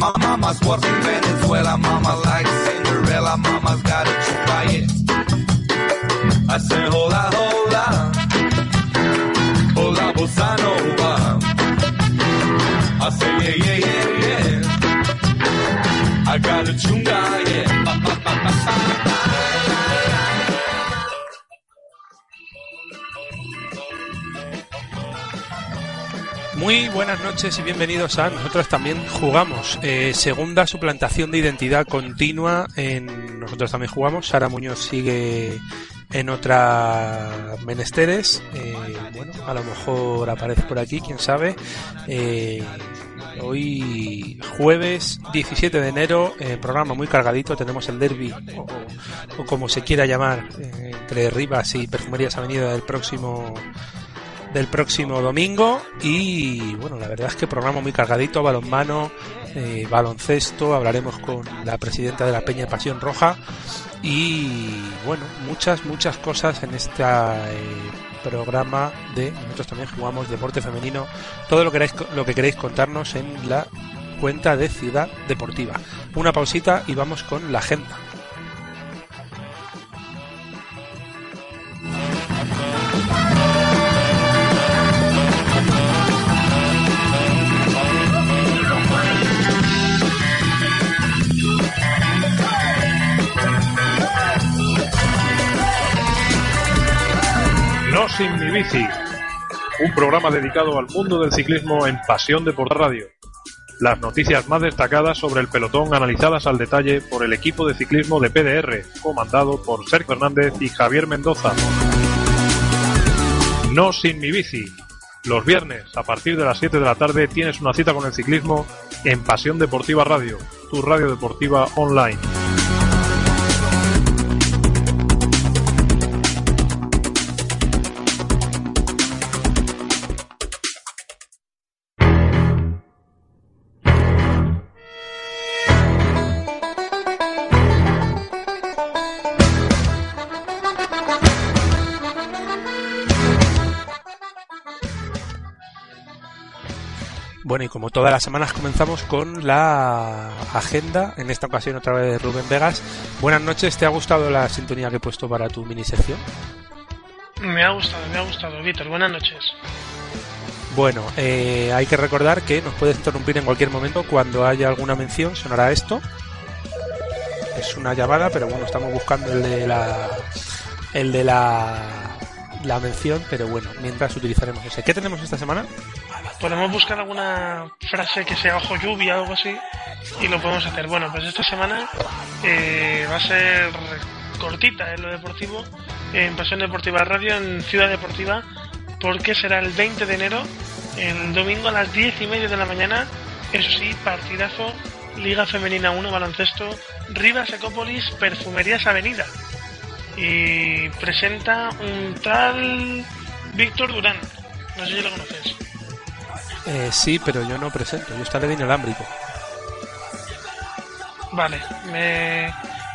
My mama's works in Venezuela, mama likes Cinderella, mama's got a chupa, yeah. I say hola, hola, hola, bossa nova. I say yeah, yeah, yeah, yeah. I got a chunga. Muy buenas noches y bienvenidos a Nosotros también jugamos. Eh, segunda suplantación de identidad continua en Nosotros también jugamos. Sara Muñoz sigue en otra menesteres. Eh, bueno, a lo mejor aparece por aquí, quién sabe. Eh, hoy jueves 17 de enero, eh, programa muy cargadito. Tenemos el derby, o, o como se quiera llamar, entre Rivas y Perfumerías Avenida del próximo del próximo domingo y bueno la verdad es que programa muy cargadito balonmano eh, baloncesto hablaremos con la presidenta de la Peña Pasión Roja y bueno muchas muchas cosas en este programa de nosotros también jugamos deporte femenino. Todo lo que lo que queréis contarnos en la cuenta de Ciudad Deportiva. Una pausita y vamos con la agenda No sin mi bici, un programa dedicado al mundo del ciclismo en Pasión de por Radio. Las noticias más destacadas sobre el pelotón analizadas al detalle por el equipo de ciclismo de PDR, comandado por Sergio Hernández y Javier Mendoza. No sin mi bici. Los viernes, a partir de las 7 de la tarde, tienes una cita con el ciclismo en Pasión Deportiva Radio, tu radio deportiva online. Bueno, y como todas las semanas comenzamos con la agenda, en esta ocasión otra vez de Rubén Vegas. Buenas noches, ¿te ha gustado la sintonía que he puesto para tu mini sección? Me ha gustado, me ha gustado, Víctor. Buenas noches. Bueno, eh, hay que recordar que nos puedes interrumpir en cualquier momento cuando haya alguna mención, sonará esto. Es una llamada, pero bueno, estamos buscando el de la el de la la mención, pero bueno, mientras utilizaremos ese. ¿Qué tenemos esta semana? Podemos buscar alguna frase que sea ojo lluvia o algo así y lo podemos hacer. Bueno, pues esta semana eh, va a ser cortita en lo deportivo, en Pasión Deportiva Radio, en Ciudad Deportiva, porque será el 20 de enero, el domingo a las 10 y media de la mañana. Eso sí, partidazo, Liga Femenina 1 Baloncesto, Rivas Ecópolis, Perfumerías Avenida. Y presenta un tal Víctor Durán. No sé si lo conoces. Eh, sí, pero yo no presento, yo estaré de inalámbrico, Vale, me.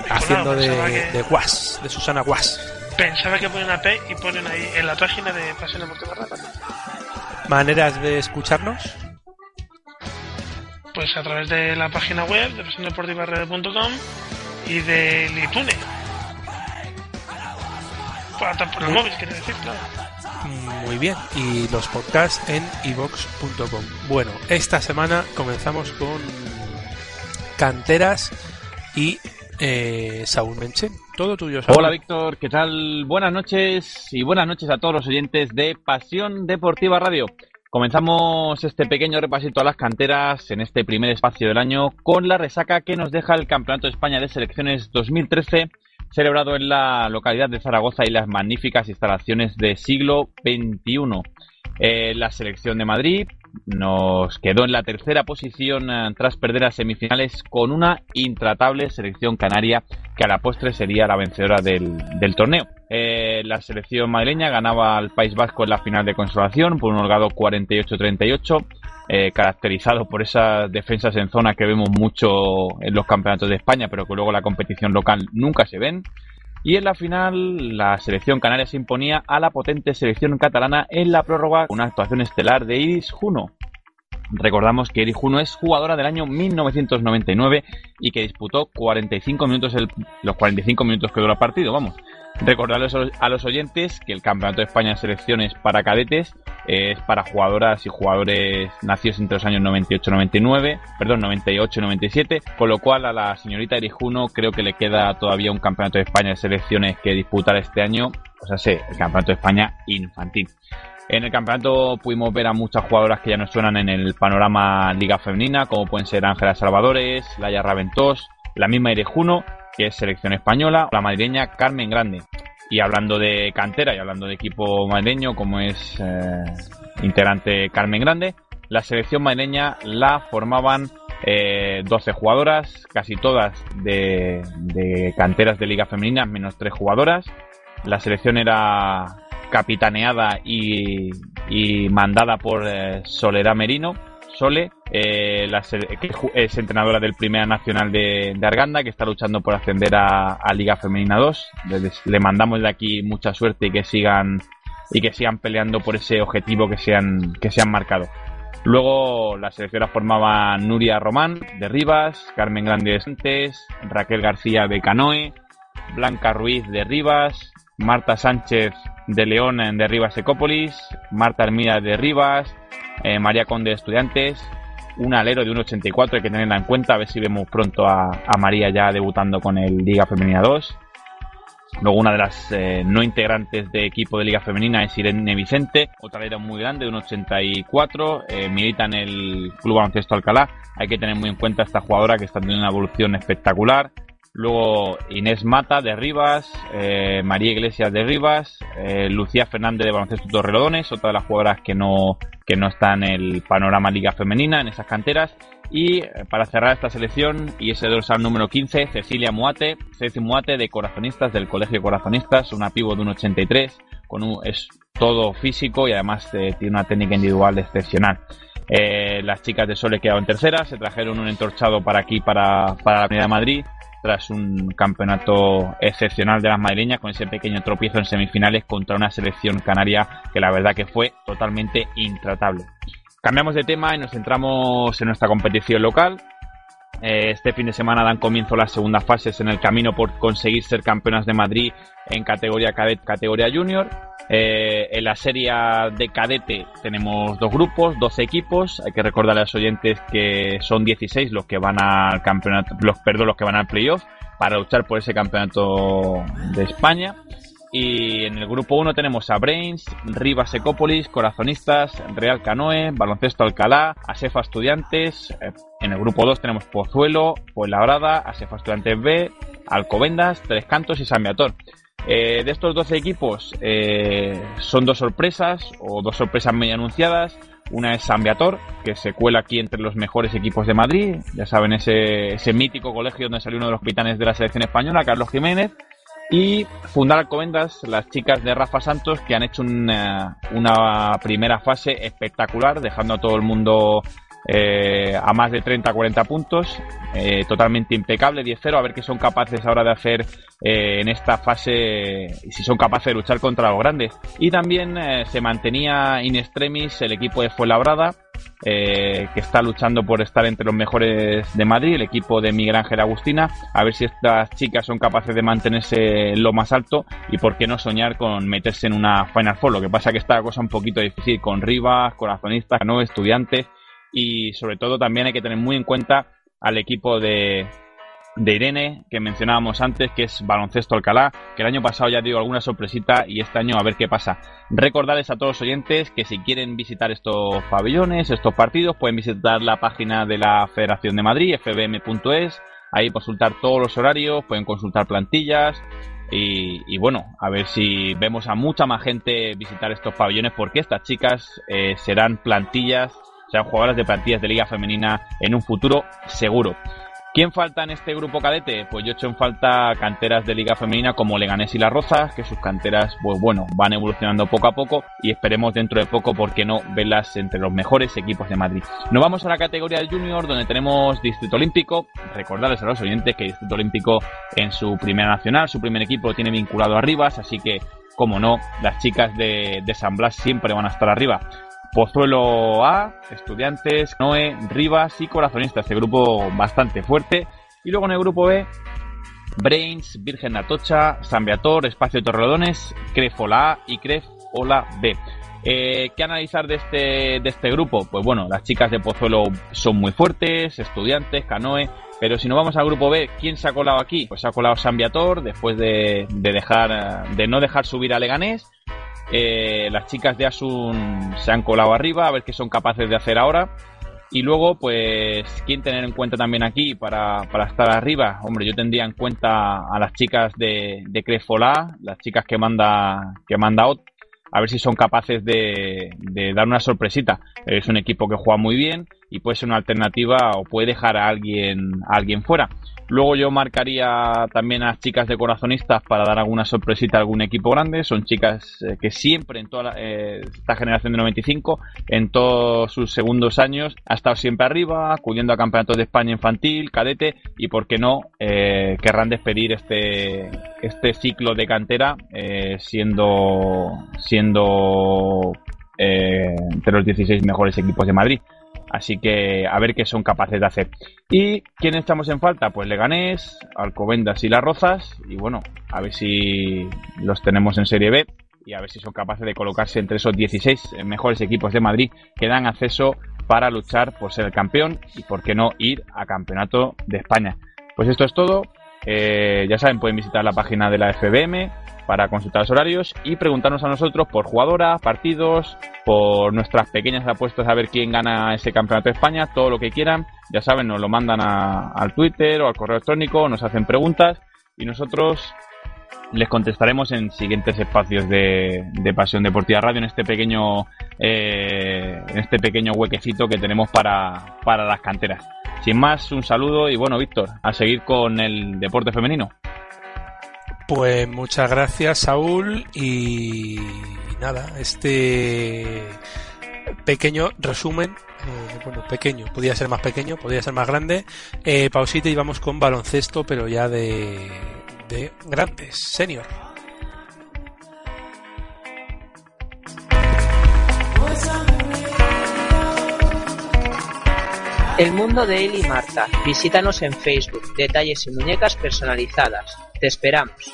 haciendo de, que- de Guas, de Susana Guas. Pensaba que ponen P y ponen ahí en la página de Pasión Deportiva Radio. Maneras de escucharnos, Pues a través de la página web de pasiondeportivaradio.com y del iTunes. Para por el móvil, quiero decir, claro. Muy bien, y los podcasts en ivox.com. Bueno, esta semana comenzamos con canteras y eh, Saúl Menchen. Todo tuyo, Saúl. Hola Víctor, ¿qué tal? Buenas noches y buenas noches a todos los oyentes de Pasión Deportiva Radio. Comenzamos este pequeño repasito a las canteras en este primer espacio del año con la resaca que nos deja el Campeonato de España de Selecciones 2013 celebrado en la localidad de Zaragoza y las magníficas instalaciones de siglo XXI. Eh, la selección de Madrid nos quedó en la tercera posición eh, tras perder las semifinales con una intratable selección canaria que a la postre sería la vencedora del, torneo. Eh, la selección madrileña ganaba al País Vasco en la final de consolación por un holgado 48-38, eh, caracterizado por esas defensas en zona que vemos mucho en los campeonatos de España, pero que luego la competición local nunca se ven. Y en la final, la selección canaria se imponía a la potente selección catalana en la prórroga, una actuación estelar de Iris Juno. Recordamos que Iris Juno es jugadora del año 1999 y que disputó 45 minutos los 45 minutos que duró el partido, vamos. Recordarles a los oyentes que el Campeonato de España de Selecciones para cadetes es para jugadoras y jugadores nacidos entre los años 98-99, perdón, 98-97, con lo cual a la señorita Erijuno creo que le queda todavía un Campeonato de España de Selecciones que disputar este año, o sea, sé, el Campeonato de España infantil. En el campeonato pudimos ver a muchas jugadoras que ya nos suenan en el panorama Liga Femenina, como pueden ser Ángela Salvadores, Laia Raventós, la misma Irejuno, que es selección española, la madrileña Carmen Grande. Y hablando de cantera y hablando de equipo madrileño, como es eh, integrante Carmen Grande, la selección madrileña la formaban eh, 12 jugadoras, casi todas de, canteras de Liga Femenina, menos 3 jugadoras. La selección era capitaneada y, y mandada por eh, Soledad Merino, Sole, eh, la, que es entrenadora del Primera Nacional de, Arganda, que está luchando por ascender a, Liga Femenina 2. Les, le mandamos de aquí mucha suerte y que sigan y que sigan peleando por ese objetivo que se han, que se han marcado. Luego la selección la formaba Nuria Román de Rivas, Carmen Grande de Santes, Raquel García de Canoe, Blanca Ruiz de Rivas, Marta Sánchez de León de Rivas Ecópolis, Marta Hermida de Rivas, eh, María Conde de Estudiantes, un alero de 1.84 hay que tenerla en cuenta, a ver si vemos pronto a, María ya debutando con el Liga Femenina 2. Luego una de las eh, no integrantes de equipo de Liga Femenina es Irene Vicente, otra alero muy grande, de 1.84, eh, milita en el Club Baloncesto Alcalá. Hay que tener muy en cuenta esta jugadora que está teniendo una evolución espectacular. Luego Inés Mata de Rivas, eh, María Iglesias de Rivas, eh, Lucía Fernández de Baloncesto Torrelodones, otra de las jugadoras que no, que no está en el panorama Liga Femenina, en esas canteras. Y eh, para cerrar esta selección, y ese dorsal número 15, Cecilia Muate, Ceci Muate de Corazonistas, del Colegio Corazonistas, una pivo de un 83, con un, es todo físico y además tiene una técnica individual excepcional. Las chicas de Sole quedaron terceras, se trajeron un entorchado para aquí, para, para la Avenida de Madrid, tras un campeonato excepcional de las madrileñas con ese pequeño tropiezo en semifinales contra una selección canaria que la verdad que fue totalmente intratable. Cambiamos de tema y nos centramos en nuestra competición local. Este fin de semana dan comienzo las segundas fases en el camino por conseguir ser campeonas de Madrid en categoría cadet, categoría junior. Eh, en la serie de cadete tenemos dos grupos, dos equipos. Hay que recordarle a los oyentes que son 16 los que van al campeonato, los, perdón, los que van al playoff para luchar por ese campeonato de España. Y en el grupo 1 tenemos a Brains, Rivas Ecópolis, Corazonistas, Real Canoe, Baloncesto Alcalá, Asefa Estudiantes. En el grupo 2 tenemos Pozuelo, Fuenlabrada, Asefa Estudiantes B, Alcobendas, Tres Cantos y San Beator. Eh, de estos 12 equipos eh, son dos sorpresas o dos sorpresas medio anunciadas. Una es San Beator, que se cuela aquí entre los mejores equipos de Madrid. Ya saben, ese, ese mítico colegio donde salió uno de los capitanes de la selección española, Carlos Jiménez. Y fundar Alcobendas, las chicas de Rafa Santos, que han hecho una, una primera fase espectacular, dejando a todo el mundo eh, a más de 30-40 puntos, eh, totalmente impecable, 10-0, a ver qué son capaces ahora de hacer eh, en esta fase, si son capaces de luchar contra los grandes. Y también eh, se mantenía in extremis el equipo de Fuenlabrada, eh, que está luchando por estar entre los mejores de Madrid, el equipo de Miguel Ángel Agustina, a ver si estas chicas son capaces de mantenerse en lo más alto y por qué no soñar con meterse en una Final Four. Lo que pasa que está la cosa un poquito difícil con Rivas, Corazonistas, no estudiantes y sobre todo también hay que tener muy en cuenta al equipo de, de Irene, que mencionábamos antes, que es Baloncesto Alcalá, que el año pasado ya dio alguna sorpresita y este año a ver qué pasa. Recordarles a todos los oyentes que si quieren visitar estos pabellones, estos partidos, pueden visitar la página de la Federación de Madrid, fbm.es, ahí consultar todos los horarios, pueden consultar plantillas, y, bueno, a ver si vemos a mucha más gente visitar estos pabellones porque estas chicas eh, serán plantillas, sean jugadoras de plantillas de liga femenina en un futuro seguro. ¿Quién falta en este grupo cadete? Pues yo he hecho en falta canteras de liga femenina como Leganés y Las Rozas, que sus canteras, pues bueno, van evolucionando poco a poco y esperemos dentro de poco, ¿por qué no?, verlas entre los mejores equipos de Madrid. Nos vamos a la categoría de junior, donde tenemos Distrito Olímpico. Recordarles a los oyentes que Distrito Olímpico en su primera nacional, su primer equipo tiene vinculado a Rivas, así que, como no, las chicas de San Blas siempre van a estar arriba. Pozuelo A, Estudiantes, Noé, Rivas y Corazonistas. Este grupo bastante fuerte. Y luego en el grupo B, Brains, Virgen Atocha, San Beator, Espacio Torrelodones, Crefola A y Crefola B. Eh, ¿Qué analizar de este, de este grupo? Pues bueno, las chicas de Pozuelo son muy fuertes, estudiantes, canoe, pero si nos vamos al grupo B, ¿quién se ha colado aquí? Pues se ha colado San Viator después de, de, dejar, de no dejar subir a Leganés. Eh, las chicas de Asun se han colado arriba, a ver qué son capaces de hacer ahora. Y luego, pues, ¿quién tener en cuenta también aquí para, para estar arriba? Hombre, yo tendría en cuenta a las chicas de, de Crefolá, las chicas que manda, que manda Ot, a ver si son capaces de, de, dar una sorpresita. Es un equipo que juega muy bien y puede ser una alternativa o puede dejar a alguien, alguien fuera. Luego yo marcaría también a las chicas de corazonistas para dar alguna sorpresita a algún equipo grande. Son chicas eh, que siempre en toda la, eh, esta generación de 95, en todos sus segundos años, ha estado siempre arriba, acudiendo a campeonatos de España infantil, cadete y, por qué no, eh, querrán despedir este, este ciclo de cantera siendo, siendo entre los 16 mejores equipos de Madrid. Así que a ver qué son capaces de hacer. ¿Y quién estamos en falta? Pues Leganés, Alcobendas y Las Rozas. Y bueno, a ver si los tenemos en Serie B y a ver si son capaces de colocarse entre esos 16 mejores equipos de Madrid que dan acceso para luchar por ser el campeón y por qué no ir a campeonato de España. Pues esto es todo. Eh, ya saben, pueden visitar la página de la FBM para consultar los horarios y preguntarnos a nosotros por jugadoras, partidos, por nuestras pequeñas apuestas a ver quién gana ese campeonato de España, todo lo que quieran. Ya saben, nos lo mandan a, al Twitter o al correo electrónico, nos hacen preguntas y nosotros les contestaremos en siguientes espacios de, de Pasión Deportiva Radio en este pequeño eh, en este pequeño huequecito que tenemos para, para las canteras. Sin más, un saludo y bueno, Víctor, a seguir con el deporte femenino. Pues muchas gracias, Saúl. Y nada, este pequeño resumen, eh, bueno, pequeño, podía ser más pequeño, podía ser más grande. Eh, pausita y vamos con baloncesto, pero ya de, de grandes, senior. El mundo de él y Marta. Visítanos en Facebook. Detalles y muñecas personalizadas. Te esperamos.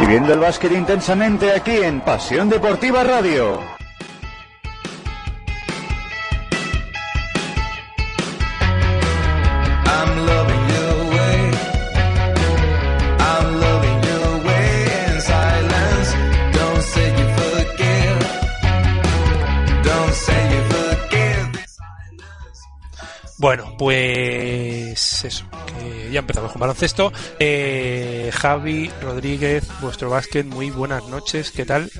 Viviendo el básquet intensamente aquí en Pasión Deportiva Radio. Pues eso, que ya empezamos con baloncesto. Eh, Javi Rodríguez, vuestro básquet, muy buenas noches, ¿qué tal?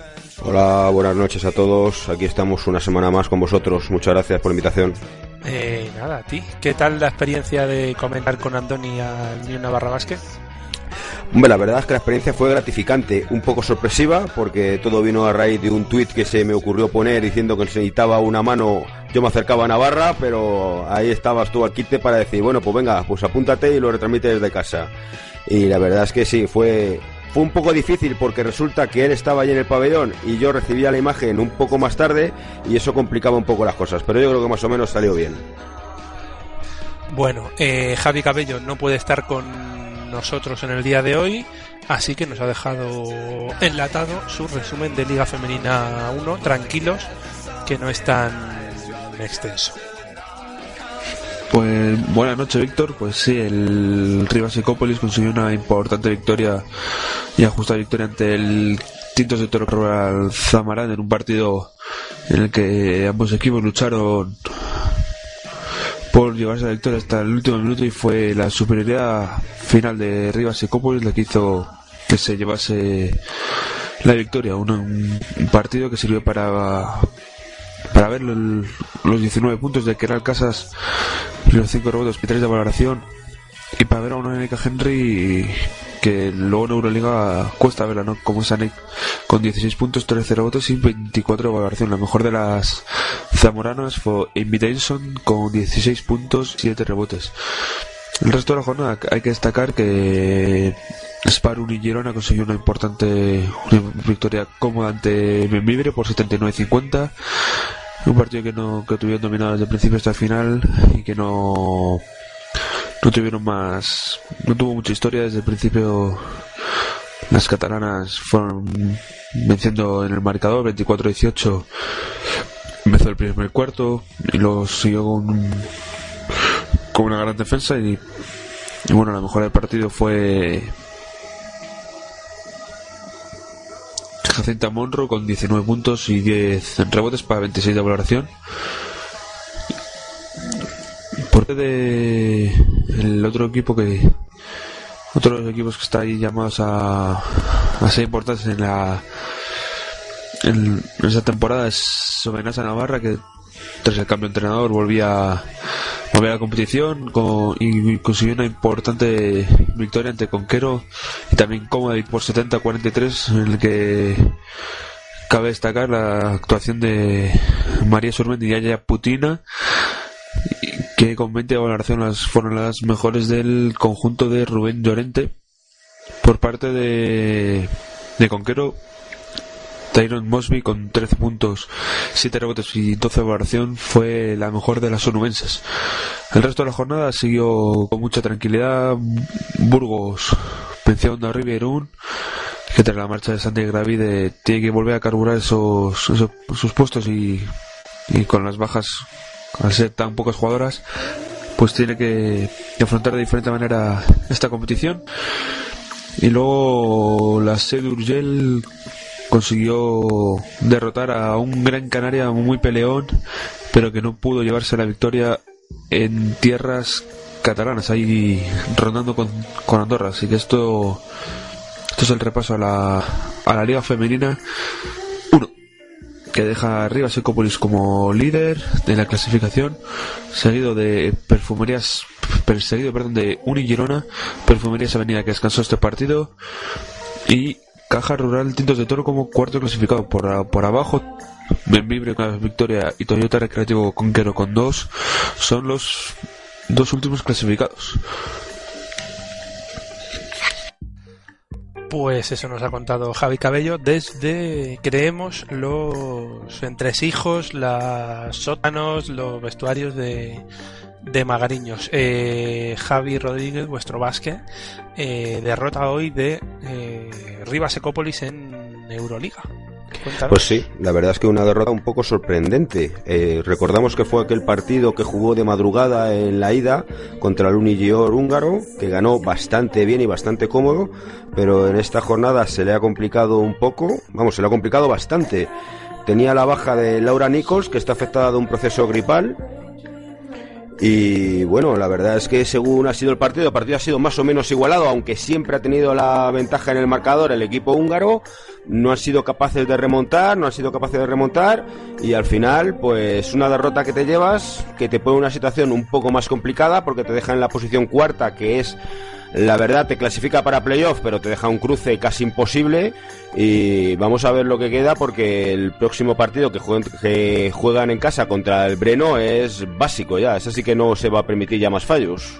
Hola, buenas noches a todos. Aquí estamos una semana más con vosotros. Muchas gracias por la invitación. Eh, nada, a ti. ¿Qué tal la experiencia de comentar con Andoni al Niño Navarra Básquet? Hombre, la verdad es que la experiencia fue gratificante, un poco sorpresiva, porque todo vino a raíz de un tuit que se me ocurrió poner diciendo que se necesitaba una mano. Yo me acercaba a Navarra, pero ahí estabas tú al quite para decir, bueno, pues venga, pues apúntate y lo retransmite desde casa. Y la verdad es que sí, fue, fue un poco difícil porque resulta que él estaba allí en el pabellón y yo recibía la imagen un poco más tarde y eso complicaba un poco las cosas, pero yo creo que más o menos salió bien. Bueno, eh, Javi Cabello no puede estar con nosotros en el día de hoy, así que nos ha dejado enlatado su resumen de Liga Femenina 1. Tranquilos, que no es tan extenso. Pues buenas noches, Víctor. Pues sí, el Rivas Ecópolis consiguió una importante victoria y justa victoria ante el Tintos de Toro Rural Zamarán en un partido en el que ambos equipos lucharon por llevarse la victoria hasta el último minuto y fue la superioridad final de Rivas Secópolis la que hizo que se llevase la victoria. Un, un partido que sirvió para para ver el- los 19 puntos de Keral Casas y los 5 rebotes y 3 de valoración y para ver a una Anika Henry que luego en Euroliga cuesta verla, ¿no? Como es Anek con 16 puntos, 13 rebotes y 24 de valoración. La mejor de las zamoranas fue Davidson con 16 puntos, 7 rebotes. El resto de la jornada hay que destacar que Sparun y Girona consiguió una importante victoria cómoda ante Membibre por 79-50. Un partido que no que tuvieron dominado desde el principio hasta el final y que no no tuvieron más no tuvo mucha historia desde el principio. Las catalanas fueron venciendo en el marcador 24-18 empezó el primer cuarto y luego siguió con una gran defensa y, y bueno la mejor del partido fue Jacinta Monro con 19 puntos y 10 rebotes para 26 de valoración por de el otro equipo que otros equipos que está ahí llamados a, a ser importantes en la en, en esa temporada es Sobenasa Navarra que tras el cambio de entrenador volvía volvía a la competición con- y consiguió una importante victoria ante Conquero y también cómoda por 70-43 en el que cabe destacar la actuación de María Sormendi y Yaya Putina que con 20 de valoración las, fueron las mejores del conjunto de Rubén Llorente. Por parte de, de Conquero, Tyron Mosby con 13 puntos, 7 rebotes y 12 de valoración fue la mejor de las onubenses. El resto de la jornada siguió con mucha tranquilidad. Burgos venció a Onda River Irún, que tras la marcha de Santi Gravide tiene que volver a carburar esos, sus puestos y con las bajas al ser tan pocas jugadoras, pues tiene que afrontar de diferente manera esta competición. Y luego la sede Urgel consiguió derrotar a un Gran Canaria muy peleón, pero que no pudo llevarse la victoria en tierras catalanas, ahí rondando con, con Andorra. Así que esto, esto es el repaso a la, a la Liga Femenina que deja arriba a como líder de la clasificación, seguido de Perfumerías, perseguido, perdón, de Uni Girona, Perfumerías Avenida que descansó este partido y Caja Rural Tintos de Toro como cuarto clasificado por, por abajo. Benvibre con victoria y Toyota Recreativo Conquero con dos son los dos últimos clasificados. Pues eso nos ha contado Javi Cabello desde, creemos, los entresijos, los sótanos, los vestuarios de, de Magariños. Eh, Javi Rodríguez, vuestro básquet, eh, derrota hoy de eh, Rivas Ecópolis en Euroliga. Pues sí, la verdad es que una derrota un poco sorprendente. Eh, recordamos que fue aquel partido que jugó de madrugada en la ida contra el Unigior húngaro, que ganó bastante bien y bastante cómodo, pero en esta jornada se le ha complicado un poco, vamos, se le ha complicado bastante. Tenía la baja de Laura Nichols, que está afectada de un proceso gripal, y bueno, la verdad es que según ha sido el partido, el partido ha sido más o menos igualado, aunque siempre ha tenido la ventaja en el marcador el equipo húngaro. No han sido capaces de remontar, no han sido capaces de remontar y al final, pues una derrota que te llevas, que te pone una situación un poco más complicada porque te deja en la posición cuarta, que es la verdad te clasifica para playoff, pero te deja un cruce casi imposible. Y vamos a ver lo que queda porque el próximo partido que juegan, en casa contra el Breno es básico ya. Es así que no se va a permitir ya más fallos.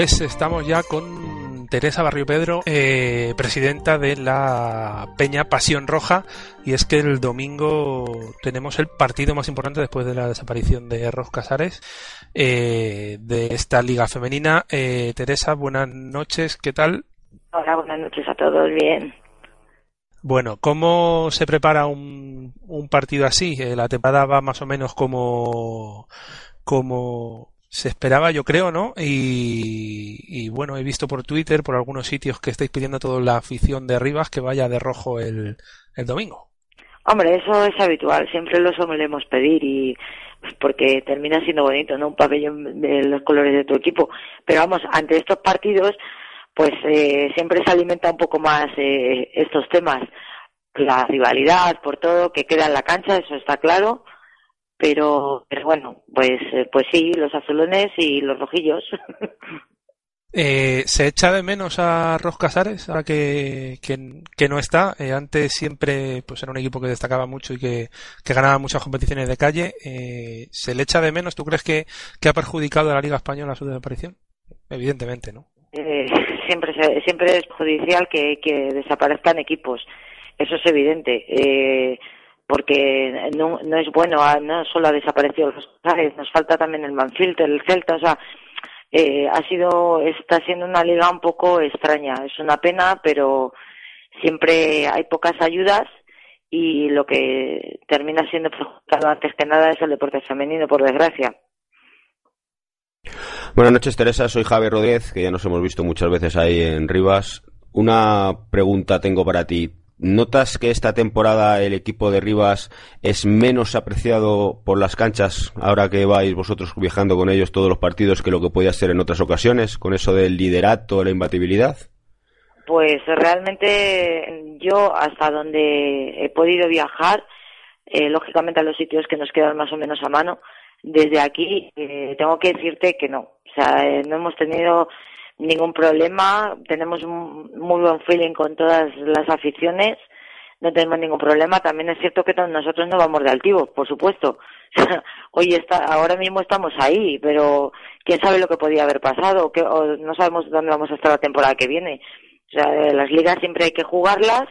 Pues estamos ya con Teresa Barrio Pedro, eh, presidenta de la Peña Pasión Roja, y es que el domingo tenemos el partido más importante después de la desaparición de Ros Casares eh, de esta liga femenina. Eh, Teresa, buenas noches, ¿qué tal? Hola, buenas noches a todos, bien. Bueno, ¿cómo se prepara un, un partido así? La temporada va más o menos como, como se esperaba, yo creo, ¿no? Y, bueno, he visto por Twitter, por algunos sitios que estáis pidiendo a toda la afición de Rivas que vaya de rojo el, el domingo. Hombre, eso es habitual, siempre lo solemos pedir y pues, porque termina siendo bonito, ¿no? Un pabellón de los colores de tu equipo. Pero vamos, ante estos partidos, pues eh, siempre se alimenta un poco más eh, estos temas. La rivalidad, por todo, que queda en la cancha, eso está claro. Pero, pero bueno, pues, eh, pues sí, los azulones y los rojillos. Eh, ¿Se echa de menos a Ros Casares ahora que, que, que no está? Eh, antes siempre pues era un equipo que destacaba mucho y que, que ganaba muchas competiciones de calle. Eh, ¿Se le echa de menos? ¿Tú crees que, que ha perjudicado a la Liga Española su desaparición? Evidentemente, ¿no? Eh, siempre, siempre es judicial que, que desaparezcan equipos. Eso es evidente. Eh, porque no, no es bueno, ah, no solo ha desaparecido los Casares, nos falta también el Manfield, el Celta, o sea, eh, ha sido, está siendo una liga un poco extraña. Es una pena, pero siempre hay pocas ayudas y lo que termina siendo perjudicado antes que nada es el deporte femenino, por desgracia. Buenas noches, Teresa. Soy Javier Rodríguez, que ya nos hemos visto muchas veces ahí en Rivas. Una pregunta tengo para ti. ¿Notas que esta temporada el equipo de Rivas es menos apreciado por las canchas ahora que vais vosotros viajando con ellos todos los partidos que lo que podía ser en otras ocasiones, con eso del liderato, la imbatibilidad? Pues realmente yo hasta donde he podido viajar, eh, lógicamente a los sitios que nos quedan más o menos a mano, desde aquí eh, tengo que decirte que no. O sea, eh, no hemos tenido ningún problema, tenemos un muy buen feeling con todas las aficiones, no tenemos ningún problema. También es cierto que nosotros no vamos de altivos, por supuesto. Hoy está, ahora mismo estamos ahí, pero quién sabe lo que podía haber pasado, o, qué- o no sabemos dónde vamos a estar la temporada que viene. O sea, eh, las ligas siempre hay que jugarlas.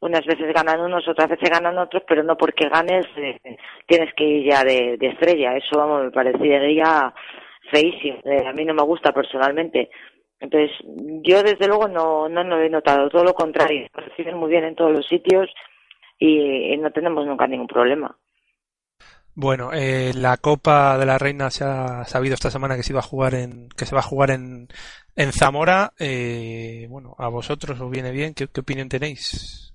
Unas veces ganan unos, otras veces ganan otros, pero no porque ganes eh, tienes que ir ya de, de estrella. Eso, vamos, me parecería feísimo. Eh, a mí no me gusta personalmente. Entonces, yo desde luego no, no lo he notado, todo lo contrario. Nos reciben muy bien en todos los sitios y, y no tenemos nunca ningún problema. Bueno, eh, la Copa de la Reina se ha sabido esta semana que se iba a jugar en, que se va a jugar en, en Zamora. Eh, bueno, a vosotros os viene bien. ¿Qué, qué opinión tenéis?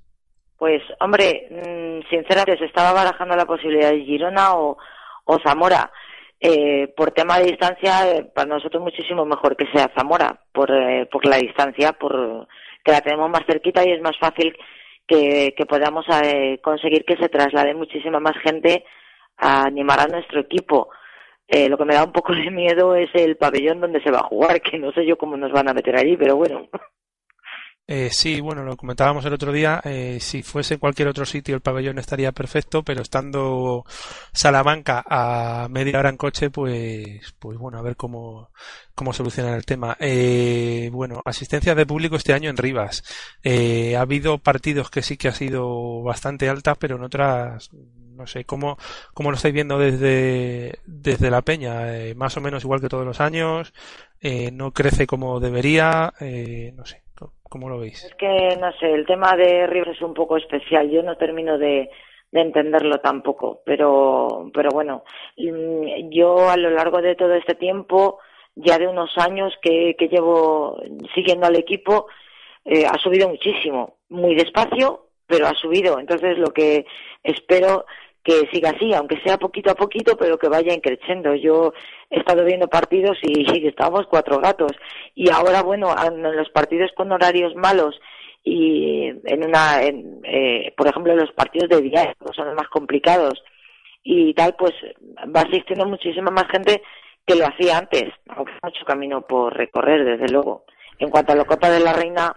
Pues, hombre, mm, sinceramente se estaba barajando la posibilidad de Girona o, o Zamora. Eh, por tema de distancia, eh, para nosotros muchísimo mejor que sea Zamora, por, eh, por la distancia, por que la tenemos más cerquita y es más fácil que, que podamos eh, conseguir que se traslade muchísima más gente a animar a nuestro equipo. Eh, lo que me da un poco de miedo es el pabellón donde se va a jugar, que no sé yo cómo nos van a meter allí, pero bueno. Eh, sí, bueno, lo comentábamos el otro día. eh, si fuese en cualquier otro sitio, el pabellón estaría perfecto, pero estando Salamanca a media hora en coche, pues, pues bueno, a ver cómo, cómo solucionan el tema. Eh, bueno, asistencia de público este año en Rivas. Eh, ha habido partidos que sí que ha sido bastante alta, pero en otras, no sé, ¿cómo, cómo lo estáis viendo desde, desde la Peña? Eh, más o menos igual que todos los años, eh, no crece como debería, eh, no sé, ¿cómo lo veis? Es que, no sé, el tema de Rivers es un poco especial. Yo no termino de, de entenderlo tampoco. Pero, pero bueno, mm, yo a lo largo de todo este tiempo, ya de unos años que, que llevo siguiendo al equipo, eh, ha subido muchísimo. Muy despacio, pero ha subido. Entonces, lo que espero que siga así, aunque sea poquito a poquito, pero que vaya creciendo. Yo he estado viendo partidos y, estábamos cuatro gatos. Y ahora, bueno, en los partidos con horarios malos y en una, en, eh, por ejemplo, los partidos de día son los más complicados y tal, pues va asistiendo muchísima más gente que lo hacía antes, aunque hay mucho camino por recorrer, desde luego. En cuanto a la Copa de la Reina,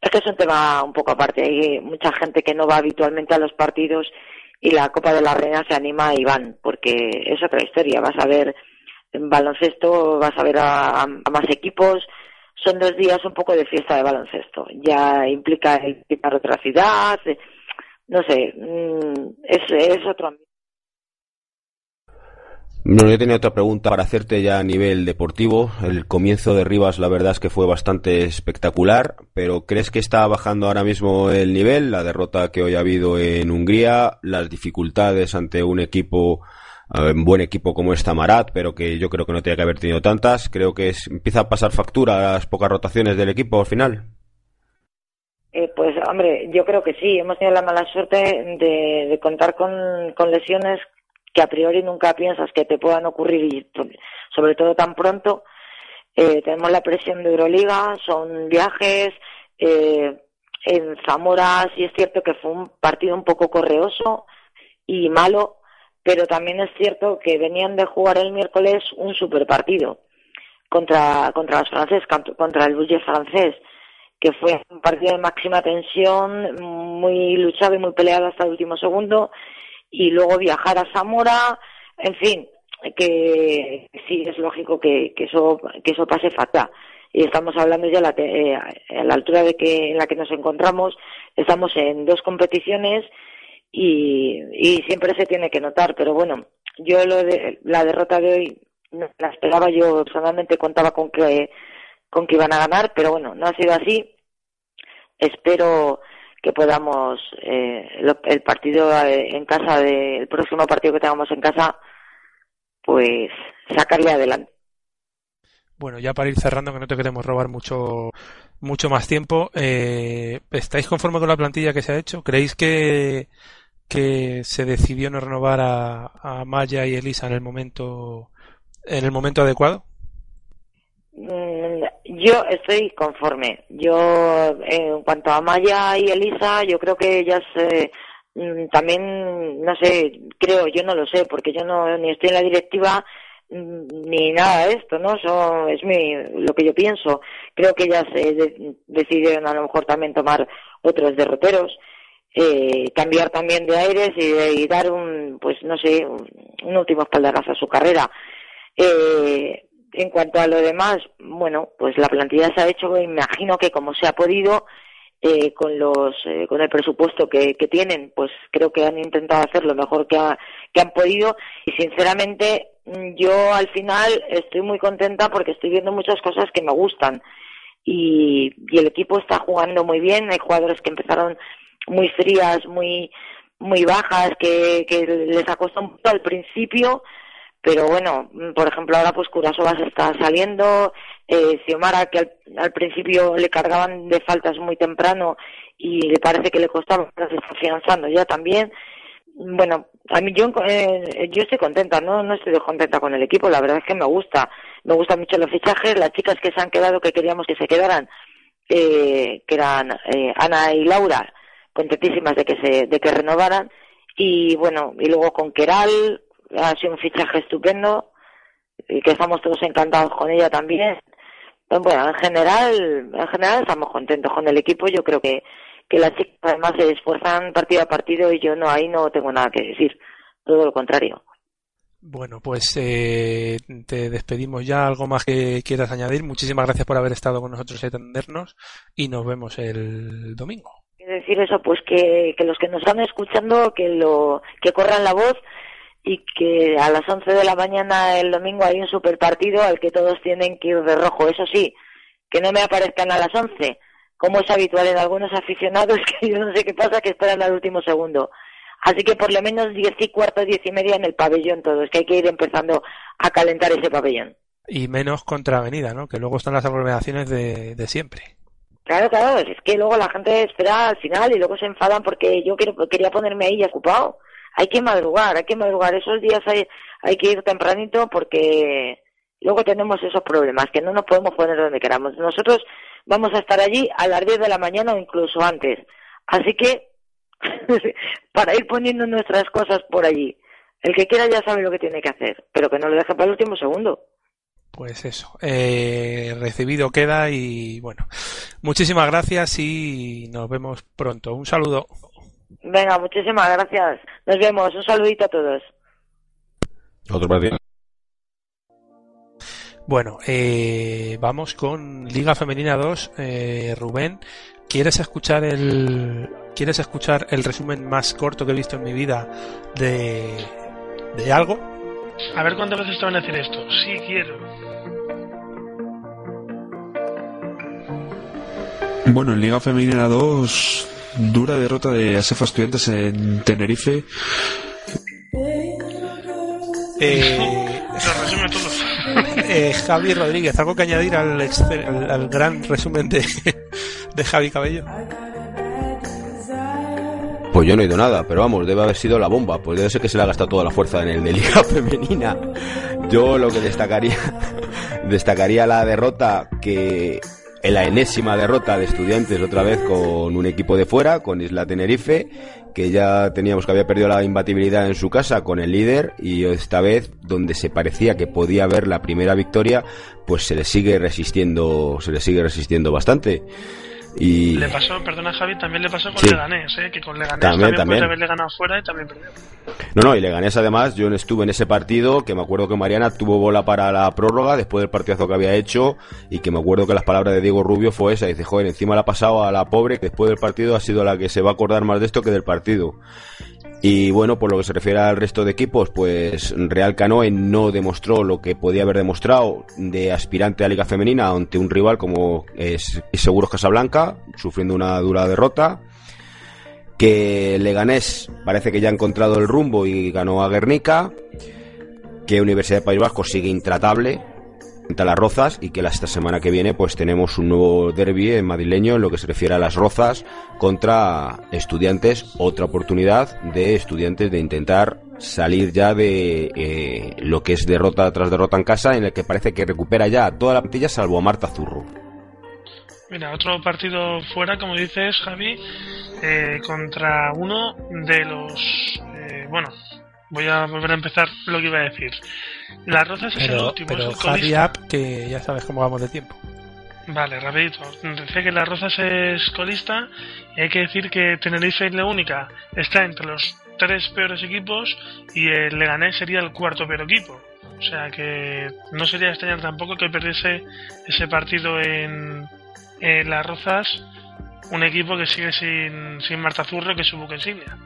es que es un tema un poco aparte. Hay mucha gente que no va habitualmente a los partidos y la Copa de la Reina se anima y van, porque es otra historia. Vas a ver baloncesto, vas a ver a, a más equipos, son dos días un poco de fiesta de baloncesto. Ya implica el quitar otra ciudad, no sé, mm, es, es otro ambiente. Bueno, yo tenía otra pregunta para hacerte ya a nivel deportivo. El comienzo de Rivas, la verdad es que fue bastante espectacular, pero ¿crees que está bajando ahora mismo el nivel? La derrota que hoy ha habido en Hungría, las dificultades ante un equipo, eh, un buen equipo como esta Marat, pero que yo creo que no tenía que haber tenido tantas. Creo que es- empieza a pasar factura las pocas rotaciones del equipo al final. Eh, pues hombre, yo creo que sí, hemos tenido la mala suerte de, contar con, con lesiones que a priori nunca piensas que te puedan ocurrir y sobre todo tan pronto. Eh, tenemos la presión de Euroliga, son viajes. eh, en Zamora sí es cierto que fue un partido un poco correoso y malo, pero también es cierto que venían de jugar el miércoles un super partido contra, contra los franceses, cont- contra el Bulles francés que fue un partido de máxima tensión, muy luchado y muy peleado hasta el último segundo, y luego viajar a Zamora, en fin, que sí es lógico que, que eso que eso pase fatal. Y estamos hablando ya a la, eh, a la altura de que en la que nos encontramos, estamos en dos competiciones y, y siempre se tiene que notar, pero bueno, yo lo de, la derrota de hoy no la esperaba, yo personalmente contaba con que con que iban a ganar, pero bueno, no ha sido así. Espero que podamos eh, lo- el partido eh, en casa, de, el próximo partido que tengamos en casa, pues sacarle adelante. Bueno, ya para ir cerrando, que no te queremos robar mucho, mucho más tiempo, eh, ¿estáis conformes con la plantilla que se ha hecho? ¿Creéis que, que se decidió no renovar a, a Maya y Elisa en el momento, en el momento adecuado? Mm, Yo estoy conforme. Yo, eh, en cuanto a Maya y Elisa, yo creo que ellas eh, mm, también, no sé, creo, yo no lo sé, porque yo no ni estoy en la directiva mm, ni nada de esto, ¿no? Eso es mi, lo que yo pienso. Creo que ellas eh, de- decidieron a lo mejor también tomar otros derroteros, eh, cambiar también de aires y, y dar un, pues no sé, un, un último espaldarazo a su carrera. Eh, en cuanto a lo demás, bueno, pues la plantilla se ha hecho, imagino que como se ha podido, eh, con los eh, con el presupuesto que, que tienen, pues creo que han intentado hacer lo mejor que, ha- que han podido. Y sinceramente mm, yo al final estoy muy contenta porque estoy viendo muchas cosas que me gustan. Y, y el equipo está jugando muy bien, hay jugadores que empezaron muy frías, muy muy bajas, que, que les ha costado un poco al principio, pero bueno, por ejemplo, ahora pues Curasovas está saliendo, eh, Xiomara, que al, al principio le cargaban de faltas muy temprano y le parece que le costaba, pero se está afianzando ya también. Bueno, a mí yo, eh, yo estoy contenta, ¿no? no estoy descontenta con el equipo, la verdad es que me gusta, me gustan mucho los fichajes, las chicas que se han quedado, que queríamos que se quedaran, eh, que eran eh, Ana y Laura, contentísimas de que se, de que renovaran, y bueno, y luego con Keral, ha sido un fichaje estupendo, y que estamos todos encantados con ella también. Bueno, en general, en general estamos contentos con el equipo, yo creo que, que las chicas además se esfuerzan partido a partido y yo no, ahí no tengo nada que decir, todo lo contrario. Bueno, pues eh, te despedimos ya. ¿Algo más que quieras añadir? Muchísimas gracias por haber estado con nosotros y atendernos y nos vemos el domingo. Quiero decir eso, pues que, que los que nos están escuchando, que lo, que corran la voz y que a las 11 de la mañana el domingo hay un super partido al que todos tienen que ir de rojo. Eso sí, que no me aparezcan a las 11, como es habitual en algunos aficionados, que yo no sé qué pasa, que esperan al último segundo. Así que por lo menos 10 y cuarto, 10 y media en el pabellón todos, que hay que ir empezando a calentar ese pabellón. Y menos contra Avenida, ¿no? Que luego están las aglomeraciones de, de siempre. Claro, claro, es que luego la gente espera al final y luego se enfadan porque yo quiero, quería ponerme ahí ocupado. Hay que madrugar, hay que madrugar. Esos días hay, hay que ir tempranito porque luego tenemos esos problemas, que no nos podemos poner donde queramos. Nosotros vamos a estar allí a las 10 de la mañana o incluso antes. Así que, para ir poniendo nuestras cosas por allí. El que quiera ya sabe lo que tiene que hacer, pero que no lo deje para el último segundo. Pues eso, eh, recibido queda y bueno, muchísimas gracias y nos vemos pronto. Un saludo. Venga, muchísimas gracias. Nos vemos. Un saludito a todos. Otro partido. Bueno, eh, vamos con Liga Femenina 2. Eh, Rubén, ¿quieres escuchar el quieres escuchar el resumen más corto que he visto en mi vida de, de algo? A ver cuántas veces te van a decir esto. Sí, quiero. Bueno, en Liga Femenina 2, dura derrota de Asefa Estudiantes en Tenerife. Eh, resume todo. eh, Javi Rodríguez, ¿algo que añadir al, al gran resumen de, de Javi Cabello? Pues yo no he ido nada, pero vamos, debe haber sido la bomba. Pues debe ser que se le ha gastado toda la fuerza en el de Liga Femenina. Yo lo que destacaría, destacaría la derrota que, en la enésima derrota de estudiantes otra vez con un equipo de fuera, con Isla Tenerife, que ya teníamos que había perdido la imbatibilidad en su casa con el líder y esta vez donde se parecía que podía haber la primera victoria, pues se le sigue resistiendo, se le sigue resistiendo bastante. Y Le pasó, perdona Javi, también le pasó con Sí. Leganés, ¿eh? que con Leganés También, también, también. puede haberle ganado fuera y también perdió. No, no, y Leganés además, yo estuve en ese partido, que me acuerdo que Mariana tuvo bola para la prórroga después del partidazo que había hecho, y que me acuerdo que las palabras de Diego Rubio fue esa, dice, joder, encima la ha pasado a la pobre, que después del partido ha sido la que se va a acordar más de esto que del partido. Y bueno, por lo que se refiere al resto de equipos, pues Real Canoe no demostró lo que podía haber demostrado de aspirante a Liga Femenina ante un rival como es Seguros Casablanca, sufriendo una dura derrota que Leganés parece que ya ha encontrado el rumbo y ganó a Guernica, que Universidad de País Vasco sigue intratable a las Rozas y que esta semana que viene pues tenemos un nuevo derby en madrileño en lo que se refiere a las Rozas contra estudiantes, otra oportunidad de estudiantes de intentar salir ya de eh, lo que es derrota tras derrota en casa en el que parece que recupera ya toda la plantilla salvo a Marta Zurro. Mira, otro partido fuera, como dices, Javi, eh, contra uno de los. eh, bueno, voy a volver a empezar lo que iba a decir. Las Rozas es el último, pero es el. Up, que ya sabes cómo vamos de tiempo. Vale, rapidito. Dice que Las Rozas es colista y hay que decir que Tenerife es la única. Está entre los tres peores equipos y el Leganés sería el cuarto peor equipo. O sea que no sería extrañar tampoco que perdiese ese partido en, en Las Rozas un equipo que sigue sin, sin Marta Zurro, que es su buque insignia.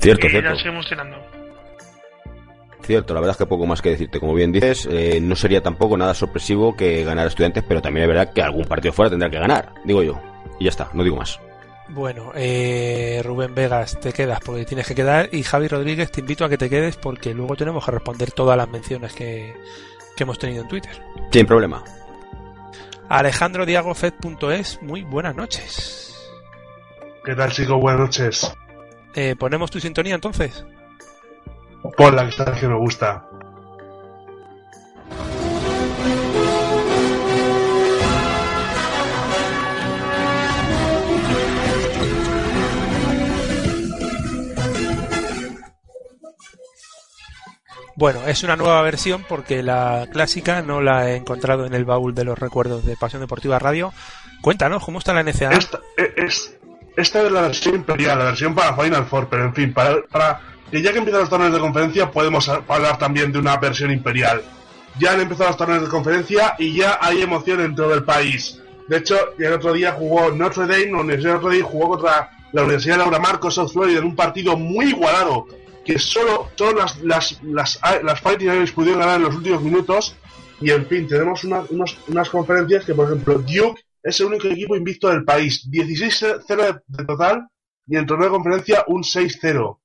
Cierto, y cierto. ya seguimos tirando. Cierto, la verdad es que poco más que decirte. Como bien dices, eh, no sería tampoco nada sorpresivo que ganara estudiantes, pero también es verdad que algún partido fuera tendrá que ganar, digo yo. Y ya está, no digo más. Bueno, eh, Rubén Vegas, te quedas porque tienes que quedar y Javi Rodríguez, te invito a que te quedes porque luego tenemos que responder todas las menciones que, que hemos tenido en Twitter. Sin problema. Alejandro Diago Fed.es, muy buenas noches. ¿Qué tal, chicos? Buenas noches. Eh, ¿Ponemos tu sintonía entonces? Por la que está que me gusta. Bueno, es una nueva versión porque la clásica no la he encontrado en el baúl de los recuerdos de Pasión Deportiva Radio. Cuéntanos, ¿cómo está la NCAA? Esta, e- es, esta es la versión imperial, la versión para Final Four, pero en fin, para, para que ya que empiezan los torneos de conferencia podemos hablar también de una versión imperial. Ya han empezado los torneos de conferencia y ya hay emoción en todo el país. De hecho, el otro día jugó Notre Dame, la Universidad de Notre Dame jugó contra la Universidad de Laura Marcos, South Florida, en un partido muy igualado, que solo todas las, las, las, Fighting Irish pudieron ganar en los últimos minutos. Y en fin, tenemos una- unos- unas conferencias que, por ejemplo, Duke es el único equipo invicto del país. 16-0 de, de total y en torneo de conferencia un 6-0.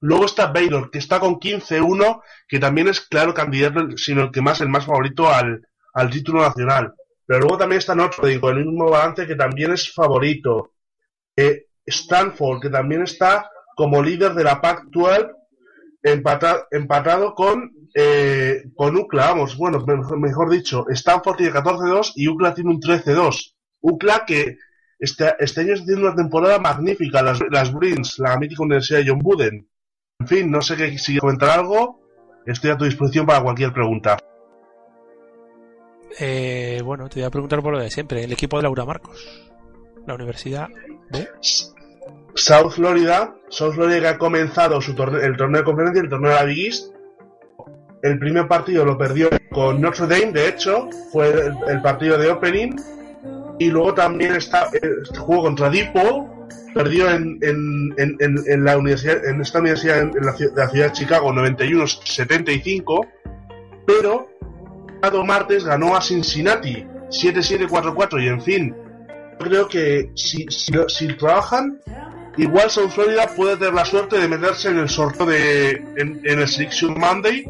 Luego está Baylor, que está con 15-1, que también es claro candidato, sino el que más, el más favorito al, al título nacional. Pero luego también está Notre con el mismo balance, que también es favorito. Eh, Stanford, que también está como líder de la Pac-12, empata- empatado con, eh, con UCLA, vamos, bueno, mejor, mejor dicho, Stanford tiene 14-2 y UCLA tiene un 13-2. UCLA que este, este año está haciendo una temporada magnífica, las, las Bruins, la mítica Universidad de John Wooden. En fin, no sé qué, si comentar algo, estoy a tu disposición para cualquier pregunta. Eh, bueno, te voy a preguntar por lo de siempre. El equipo de Laura Marcos, la universidad de... South Florida, South Florida que ha comenzado su torneo, el torneo de conferencia, el torneo de la Big East. El primer partido lo perdió con Notre Dame, de hecho, fue el, el partido de opening. Y luego también está, eh, jugó contra DePaul, perdió en, en, en, en- la universidad, en esta universidad en, la, de la ciudad de Chicago 91-75, pero pasado martes ganó a Cincinnati 7-7-4-4 y en fin, creo que si, si, si trabajan, igual South Florida puede tener la suerte de meterse en el sorteo de en, en el Selection Monday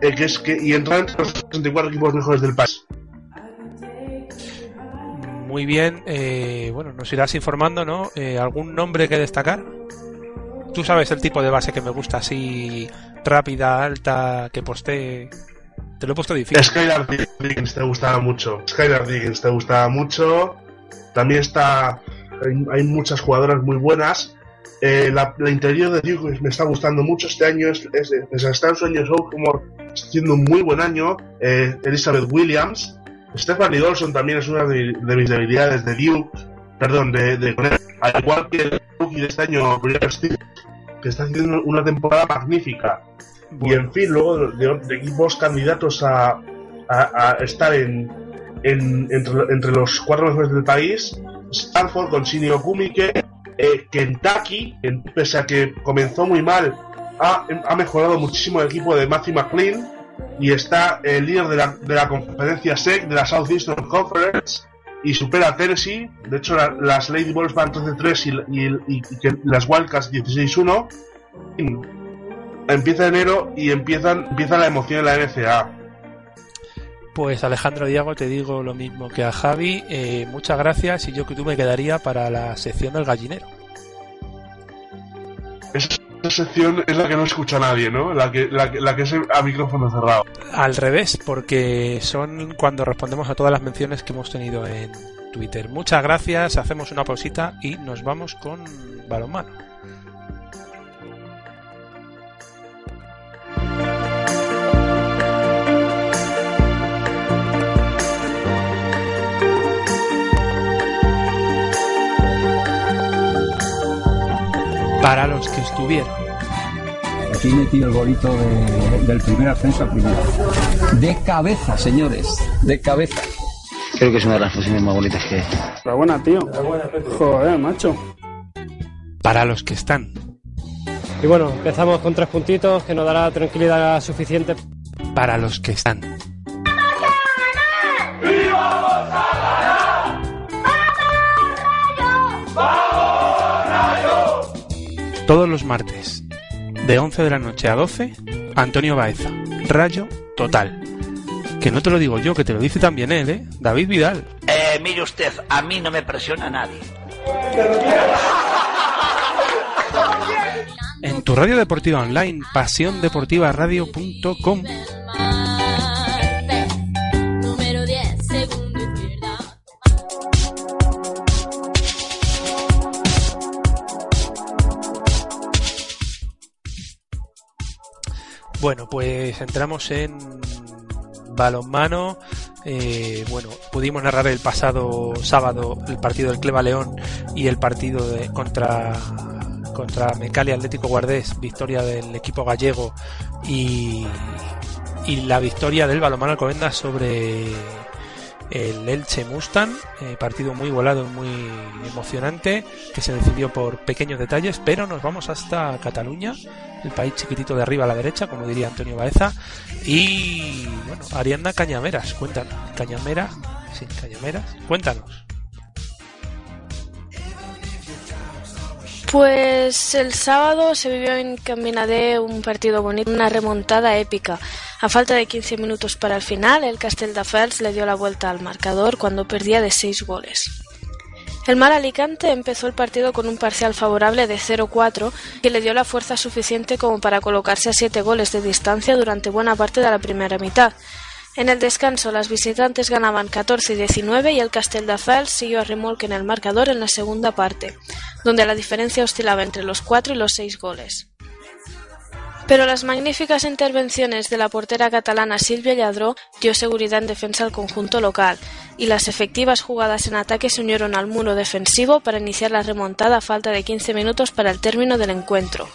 eh, que es que y entrar entre los 64 equipos mejores del país. Muy bien, eh, bueno, nos irás informando, ¿no? Eh, ¿Algún nombre que destacar? Tú sabes el tipo de base que me gusta, así rápida, alta, que postee. Te lo he puesto difícil. Skylar Diggins te gustaba mucho. Skylar Diggins te gustaba mucho. También está. Hay, hay muchas jugadoras muy buenas. Eh, la, interior de Duke me está gustando mucho este año. Es, es, es, está en su año sophomore, está haciendo un muy buen año. Eh, Elizabeth Williams. Stephanie Dolson también es una de, de mis debilidades de Duke. Perdón, de, de Al igual que el rookie de este año, Stevens, que está haciendo una temporada magnífica. Y en fin, luego de, de equipos candidatos a, a, a estar en, en- entre, entre los cuatro mejores del país, Stanford con Shinio Kumike, eh, Kentucky, en- pese a que comenzó muy mal, ha, ha mejorado muchísimo el equipo de Matthew McLean y está el líder de la, de la conferencia SEC, de la Southeastern Conference, y supera a Tennessee. De hecho, la- las Lady Bulls van 13-3 y, y- y- y que las Wildcats 16-1. Empieza enero y empiezan, empieza la emoción en la NCAA. Pues Alejandro Diago, te digo lo mismo que a Javi. eh, muchas gracias y yo que tú me quedaría para la sección del gallinero. Esa sección es la que no escucha nadie, ¿no? La que, la, la que es a micrófono cerrado. Al revés, porque son cuando respondemos a todas las menciones que hemos tenido en Twitter. Muchas gracias, hacemos una pausita y nos vamos con balonmano. Para los que estuvieron. Aquí metido el golito de- del primer ascenso a primera. De cabeza, señores, de cabeza. Creo que es una de las fusiones más bonitas que La buena, tío. Joder, macho. Para los que están. Y bueno, empezamos con tres puntitos que nos dará tranquilidad suficiente. Para los que están. Todos los martes, de 11 de la noche a 12, Antonio Baeza, Rayo Total. Que no te lo digo yo, que te lo dice también él, ¿eh? David Vidal. Eh, mire usted, a mí no me presiona nadie. En tu radio deportiva online, pasiondeportivaradio.com. Bueno, pues entramos en balonmano. Eh, bueno, pudimos narrar el pasado sábado el partido del Cleva León y el partido de, contra contra Mecali Atlético Guardés, victoria del equipo gallego y, y la victoria del balonmano Alcobendas sobre el Elche Mustang, eh, partido muy volado, muy emocionante, que se decidió por pequeños detalles, pero nos vamos hasta Cataluña, el país chiquitito de arriba a la derecha, como diría Antonio Baeza, y bueno, Arianda Cañameras, cuéntanos, Cañameras, sí, Cañameras, cuéntanos. Pues el sábado se vivió en Caminadé un partido bonito, una remontada épica. A falta de 15 minutos para el final, el Castelldefels le dio la vuelta al marcador cuando perdía de 6 goles. El Mar Alicante empezó el partido con un parcial favorable de 0-4 que le dio la fuerza suficiente como para colocarse a 7 goles de distancia durante buena parte de la primera mitad. En el descanso, las visitantes ganaban 14 y 19 y el Castelldefels siguió a remolque en el marcador en la segunda parte, donde la diferencia oscilaba entre los 4 y los 6 goles. Pero las magníficas intervenciones de la portera catalana Silvia Lladró dio seguridad en defensa al conjunto local, y las efectivas jugadas en ataque se unieron al muro defensivo para iniciar la remontada a falta de 15 minutos para el término del encuentro.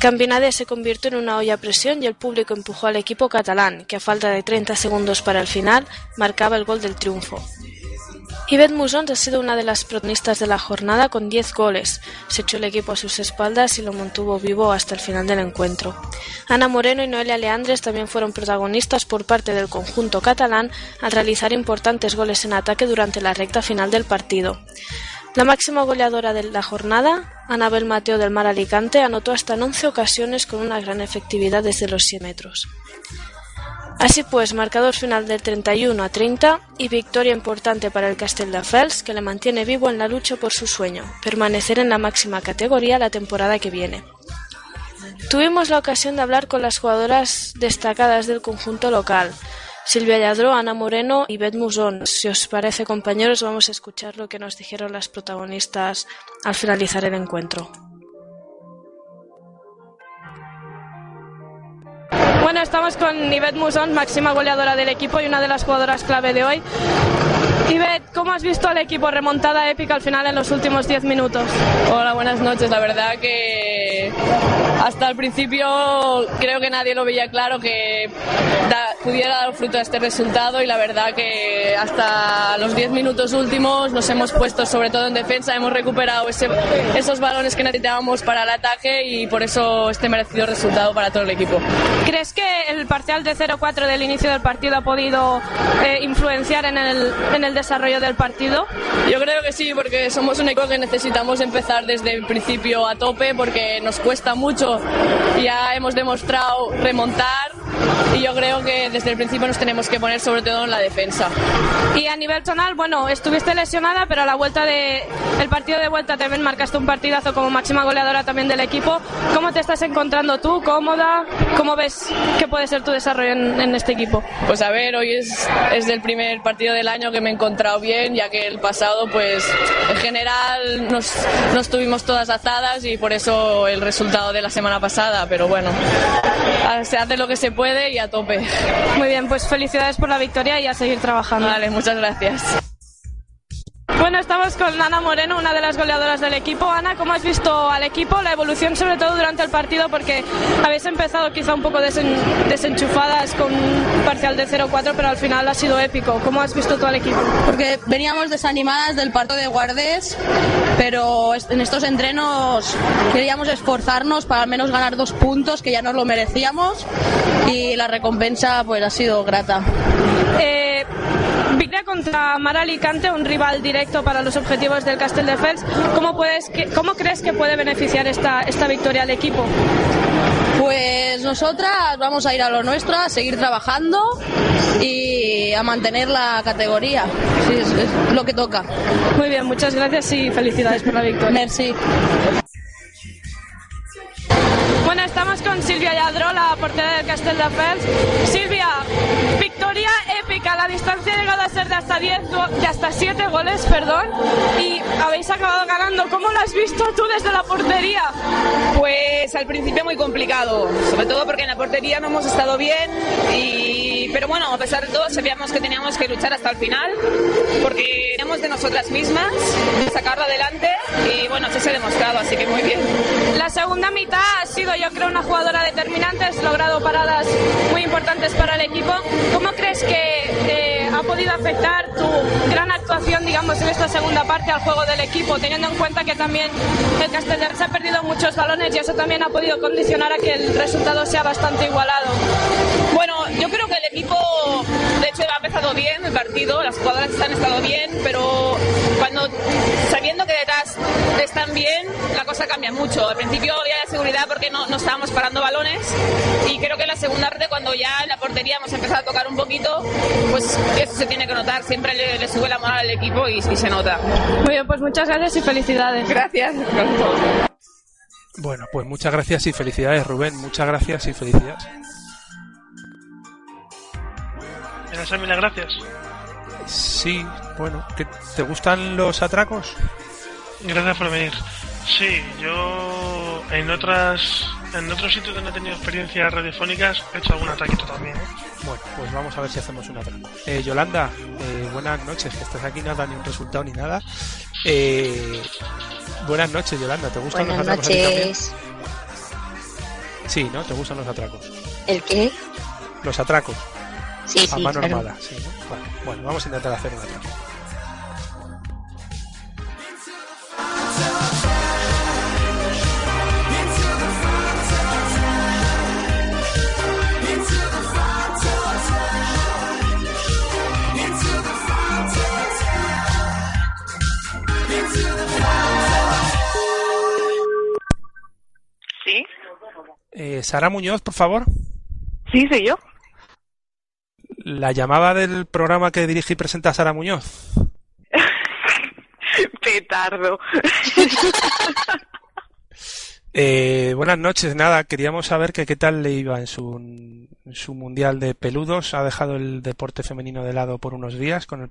Campinade se convirtió en una olla a presión y el público empujó al equipo catalán, que a falta de 30 segundos para el final marcaba el gol del triunfo. Yvette Musons ha sido una de las protagonistas de la jornada con 10 goles. Se echó el equipo a sus espaldas y lo mantuvo vivo hasta el final del encuentro. Ana Moreno y Noelia Leandres también fueron protagonistas por parte del conjunto catalán al realizar importantes goles en ataque durante la recta final del partido. La máxima goleadora de la jornada, Anabel Mateo del Mar Alicante, anotó hasta en 11 ocasiones con una gran efectividad desde los 100 metros. Así pues, marcador final del 31 a 30 y victoria importante para el Castelldefels que le mantiene vivo en la lucha por su sueño, permanecer en la máxima categoría la temporada que viene. Tuvimos la ocasión de hablar con las jugadoras destacadas del conjunto local, Silvia Lladró, Ana Moreno y Beth Musón. Si os parece, compañeros, vamos a escuchar lo que nos dijeron las protagonistas al finalizar el encuentro. Bueno, estamos con Yvette Musón, máxima goleadora del equipo y una de las jugadoras clave de hoy. Yvette, ¿cómo has visto al equipo remontada épica al final en los últimos 10 minutos? Hola, buenas noches. La verdad que hasta el principio creo que nadie lo veía claro que da- pudiera dar fruto a este resultado y la verdad que hasta los 10 minutos últimos nos hemos puesto sobre todo en defensa, hemos recuperado ese- esos balones que necesitábamos para el ataque y por eso este merecido resultado para todo el equipo. ¿Crees que el parcial de 0-4 del inicio del partido ha podido eh, influenciar en el, en el desarrollo del partido? Yo creo que sí, porque somos un equipo que necesitamos empezar desde el principio a tope porque nos cuesta mucho. Ya hemos demostrado remontar y yo creo que desde el principio nos tenemos que poner sobre todo en la defensa. Y a nivel tonal, bueno, estuviste lesionada, pero a la vuelta de el partido de vuelta también marcaste un partidazo como máxima goleadora también del equipo. ¿Cómo te estás encontrando tú? ¿Cómoda? ¿Cómo ves que puede ser tu desarrollo en, en este equipo? Pues a ver, hoy es, es el primer partido del año que me he encontrado bien, ya que el pasado, pues en general nos, nos tuvimos todas azadas y por eso el resultado de la semana pasada, pero bueno, se hace lo que se puede y a tope. Muy bien, pues felicidades por la victoria y a seguir trabajando. Vale, muchas gracias. Bueno, estamos con Ana Moreno, una de las goleadoras del equipo. Ana, ¿cómo has visto al equipo? La evolución sobre todo durante el partido porque habéis empezado quizá un poco desen- desenchufadas con un parcial de 0-4, pero al final ha sido épico. ¿Cómo has visto tú al equipo? Porque veníamos desanimadas del parto de Guardés, pero en estos entrenos queríamos esforzarnos para al menos ganar dos puntos, que ya nos lo merecíamos, y la recompensa pues ha sido grata. Eh, victoria contra Mar Alicante, un rival directo para los objetivos del Castelldefels. ¿Cómo, puedes, ¿Cómo crees que puede beneficiar esta, esta victoria al equipo? Pues nosotras vamos a ir a lo nuestro, a seguir trabajando y a mantener la categoría. Sí, es, es lo que toca. Muy bien, muchas gracias y felicidades por la victoria. Merci. Bueno, estamos con Silvia Lladró, la portera del Castelldefels. Silvia, victoria épica. La distancia ha llegado a ser de hasta 10, go- de hasta 7 goles, perdón. Y habéis acabado ganando. ¿Cómo lo has visto tú desde la portería? Pues al principio muy complicado, sobre todo porque en la portería no hemos estado bien y pero bueno, a pesar de todo sabíamos que teníamos que luchar hasta el final porque teníamos de nosotras mismas sacarlo adelante y bueno, se ha demostrado, así que muy bien. La segunda mitad ha sido, yo creo, una jugadora determinante. Has logrado paradas muy importantes para el equipo. ¿Cómo crees que eh, ha podido afectar tu gran actuación, digamos, en esta segunda parte al juego del equipo, teniendo en cuenta que también el Castelldefels ha perdido muchos balones y eso también ha podido condicionar a que el resultado sea bastante igualado? Bueno, yo creo que el equipo, de hecho, ha empezado bien el partido, las jugadoras han estado bien, pero cuando sabiendo que detrás están bien, la cosa cambia mucho. Al principio había seguridad porque no, no estábamos parando balones y creo que en la segunda parte, cuando ya en la portería hemos empezado a tocar un poquito, pues eso se tiene que notar. Siempre le, le sube la moral al equipo y, y se nota. Muy bien, pues muchas gracias y felicidades. Gracias. Bueno, pues muchas gracias y felicidades, Rubén. Muchas gracias y felicidades. Gracias a mí las gracias. Sí, bueno, ¿qué- ¿te gustan los atracos? Gracias por venir. Sí, yo en otras en otros sitios donde he tenido experiencias radiofónicas he hecho algún ataquito también. ¿eh? Bueno, pues vamos a ver si hacemos un atraco. Eh, Yolanda, eh, buenas noches, que estás aquí, no has dado ni un resultado ni nada. Eh, buenas noches, Yolanda, ¿te gustan Buenas los atracos a ti también? noches. Sí, ¿no? ¿Te gustan los atracos? ¿El qué? Los atracos. Sí, A sí, mano claro. armada, sí, ¿no? Vale, bueno, vamos a intentar hacer un atraco. Sara Muñoz, por favor. sí, soy yo. La llamada del programa que dirige y presenta Sara Muñoz. Petardo. Eh, buenas noches, nada, queríamos saber que qué tal le iba en su, en su mundial de peludos. Ha dejado el deporte femenino de lado por unos días con el,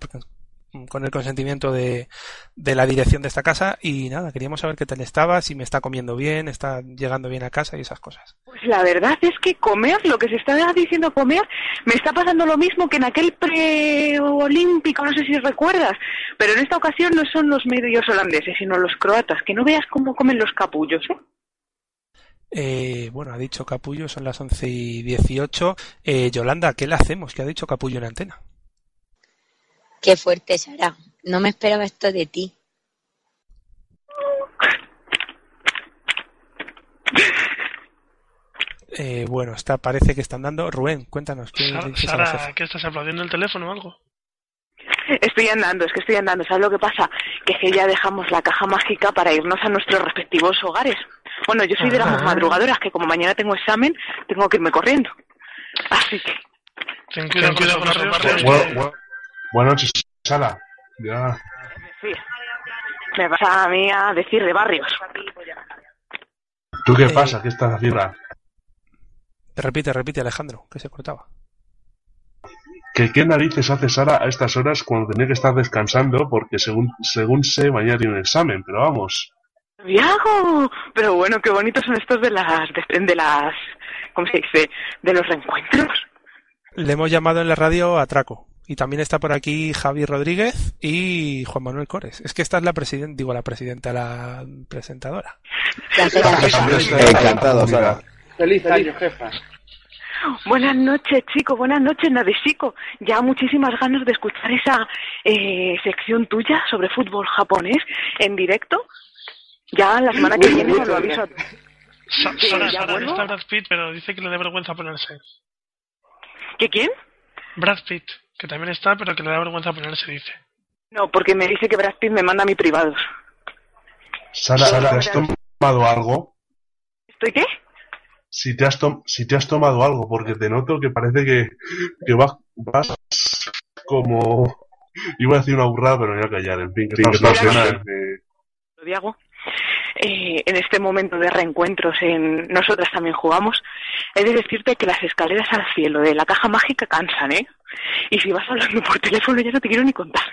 con el consentimiento de, de la dirección de esta casa y nada, queríamos saber qué tal estaba, si me está comiendo bien, está llegando bien a casa y esas cosas. Pues la verdad es que comer, lo que se está diciendo comer, me está pasando lo mismo que en aquel preolímpico, no sé si recuerdas, pero en esta ocasión no son los medios holandeses, sino los croatas, que no veas cómo comen los capullos, ¿eh? Eh, bueno, ha dicho Capullo, son las 11 y 18. Eh, Yolanda, ¿qué le hacemos? ¿Qué ha dicho Capullo en antena? Qué fuerte, Sara. No me esperaba esto de ti. Eh, bueno, está, parece que están dando. Rubén, cuéntanos. ¿qué Sara, jefa? Sara, ¿qué estás aplaudiendo el teléfono o algo? Estoy andando, es que estoy andando. ¿Sabes lo que pasa? Que es que ya dejamos la caja mágica para irnos a nuestros respectivos hogares. Bueno, yo soy de las Ah. madrugadoras, que como mañana tengo examen, tengo que irme corriendo. Así que... Ten cuidado, con los barrios. Buenas noches, Sara. Ya. Sí. Me vas a mí a decir de barrios. ¿Tú qué Eh, pasa? ¿Qué estás haciendo? Repite, repite, Alejandro, que se cortaba. ¿Que ¿Qué narices hace Sara a estas horas cuando tenía que estar descansando? Porque según, según sé, mañana tiene un examen, pero vamos. ¡Viago! Pero bueno, qué bonitos son estos de las... De, de las... ¿Cómo se dice? De los reencuentros. Le hemos llamado en la radio a Traco. Y también está por aquí Javi Rodríguez y Juan Manuel Cores. Es que esta es la presidenta, digo la presidenta, la presentadora. Encantado, Sara. Feliz año, jefa. Buenas noches, chicos. Buenas noches, Nadesico. Ya muchísimas ganas de escuchar esa eh, sección tuya sobre fútbol japonés en directo. Ya la semana que viene lo aviso. Sara, Sara, está Brad Pitt, pero dice que le da vergüenza ponerse. ¿Que quién? Brad Pitt, que también está, pero que le da vergüenza ponerse, dice. No, porque me dice que Brad Pitt me manda a mi privados. Sara, Sara, ¿te has tomado algo? ¿Estoy qué? Si te has, tom- si te has tomado algo, porque te noto que parece que, que vas, vas como... Iba a decir una burrada, pero me voy a callar. En fin, que eh, Lo Diago. Eh, en este momento de reencuentros en nosotras también jugamos, he de decirte que las escaleras al cielo de la caja mágica cansan, ¿eh? Y si vas hablando por teléfono ya no te quiero ni contar.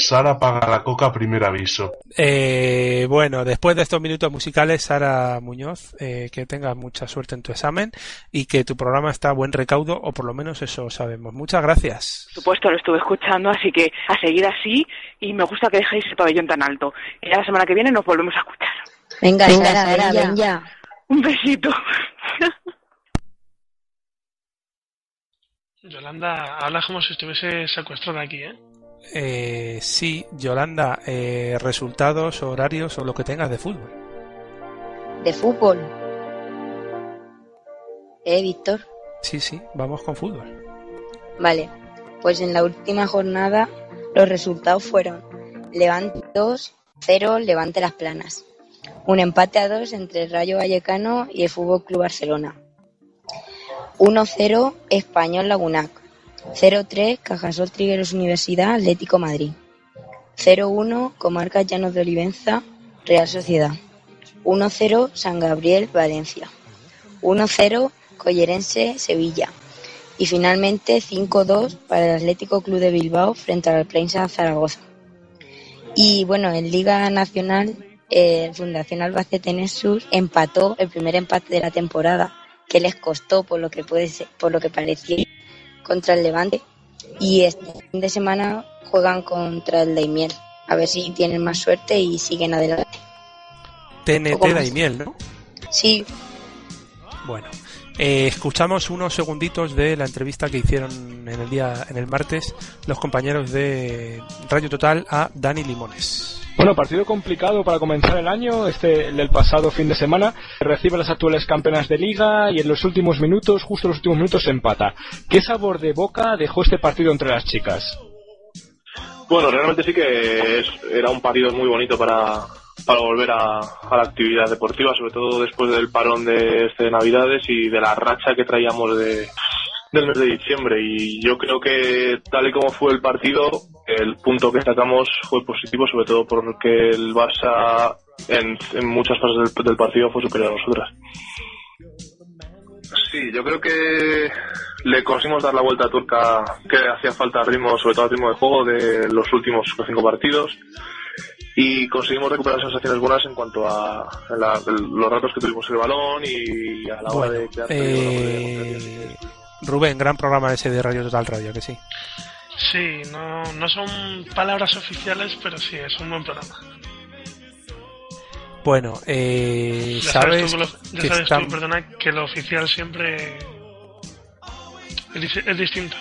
Sara paga la coca, primer aviso. Eh, bueno, después de estos minutos musicales, Sara Muñoz, eh, que tengas mucha suerte en tu examen y que tu programa está a buen recaudo, o por lo menos eso sabemos. Muchas gracias. Por supuesto, lo estuve escuchando, así que a seguir así y me gusta que dejéis el pabellón tan alto. Y ya la semana que viene nos volvemos a escuchar. Venga, Venga, Sara, Sara, ven ya. Un besito. Yolanda, habla como si estuviese secuestrada aquí, ¿eh? Eh, sí, Yolanda, eh, resultados, horarios o lo que tengas de fútbol. De fútbol. ¿Eh, Víctor? Sí, sí, vamos con fútbol. Vale. Pues en la última jornada los resultados fueron Levante 2, 0, Levante Las Planas. Un empate a 2 entre el Rayo Vallecano y el Fútbol Club Barcelona. 1-0 Español Lagunac. 0-3 Cajasol Trigueros Universidad Atlético Madrid. 0-1 Comarcas Llanos de Olivenza Real Sociedad. 1-0 San Gabriel Valencia. 1-0 Collerense Sevilla. Y finalmente 5-2 para el Atlético Club de Bilbao frente al Prensa Zaragoza. Y bueno, en Liga Nacional, eh, Fundación Albacete Nexus empató el primer empate de la temporada, que les costó por lo que puede ser, por lo que parecía contra el Levante. Y este fin de semana juegan contra el Daimiel. A ver si tienen más suerte y siguen adelante. TNT. Daimiel, ¿no? Sí, Bueno, eh, escuchamos unos segunditos de la entrevista que hicieron en el día, en el martes, los compañeros de Radio Total a Dani Limones. Bueno, partido complicado para comenzar el año, este el del pasado fin de semana. Recibe a las actuales campeonas de liga y en los últimos minutos, justo en los últimos minutos, empata. ¿Qué sabor de boca dejó este partido entre las chicas? Bueno, realmente sí que es- era un partido muy bonito para, para volver a, a la actividad deportiva, sobre todo después del parón de, este de Navidades y de la racha que traíamos de, del mes de diciembre. Y yo creo que tal y como fue el partido, el punto que sacamos fue positivo, sobre todo porque el Barça en, en muchas fases del, del partido fue superior a nosotras. Sí, yo creo que le conseguimos dar la vuelta a Turca que hacía falta al ritmo, sobre todo al ritmo de juego de los últimos cinco partidos y conseguimos recuperar sensaciones buenas en cuanto a la- los ratos que tuvimos el balón y a la hora Bueno, de crear eh, Rubén, gran programa ese de Radio Total Radio, que sí. Sí, no, no son palabras oficiales, pero sí, es un buen programa. Bueno, eh, Ya sabes tú, que lo- ya que sabes están- tú, perdona, que lo oficial siempre es distinto.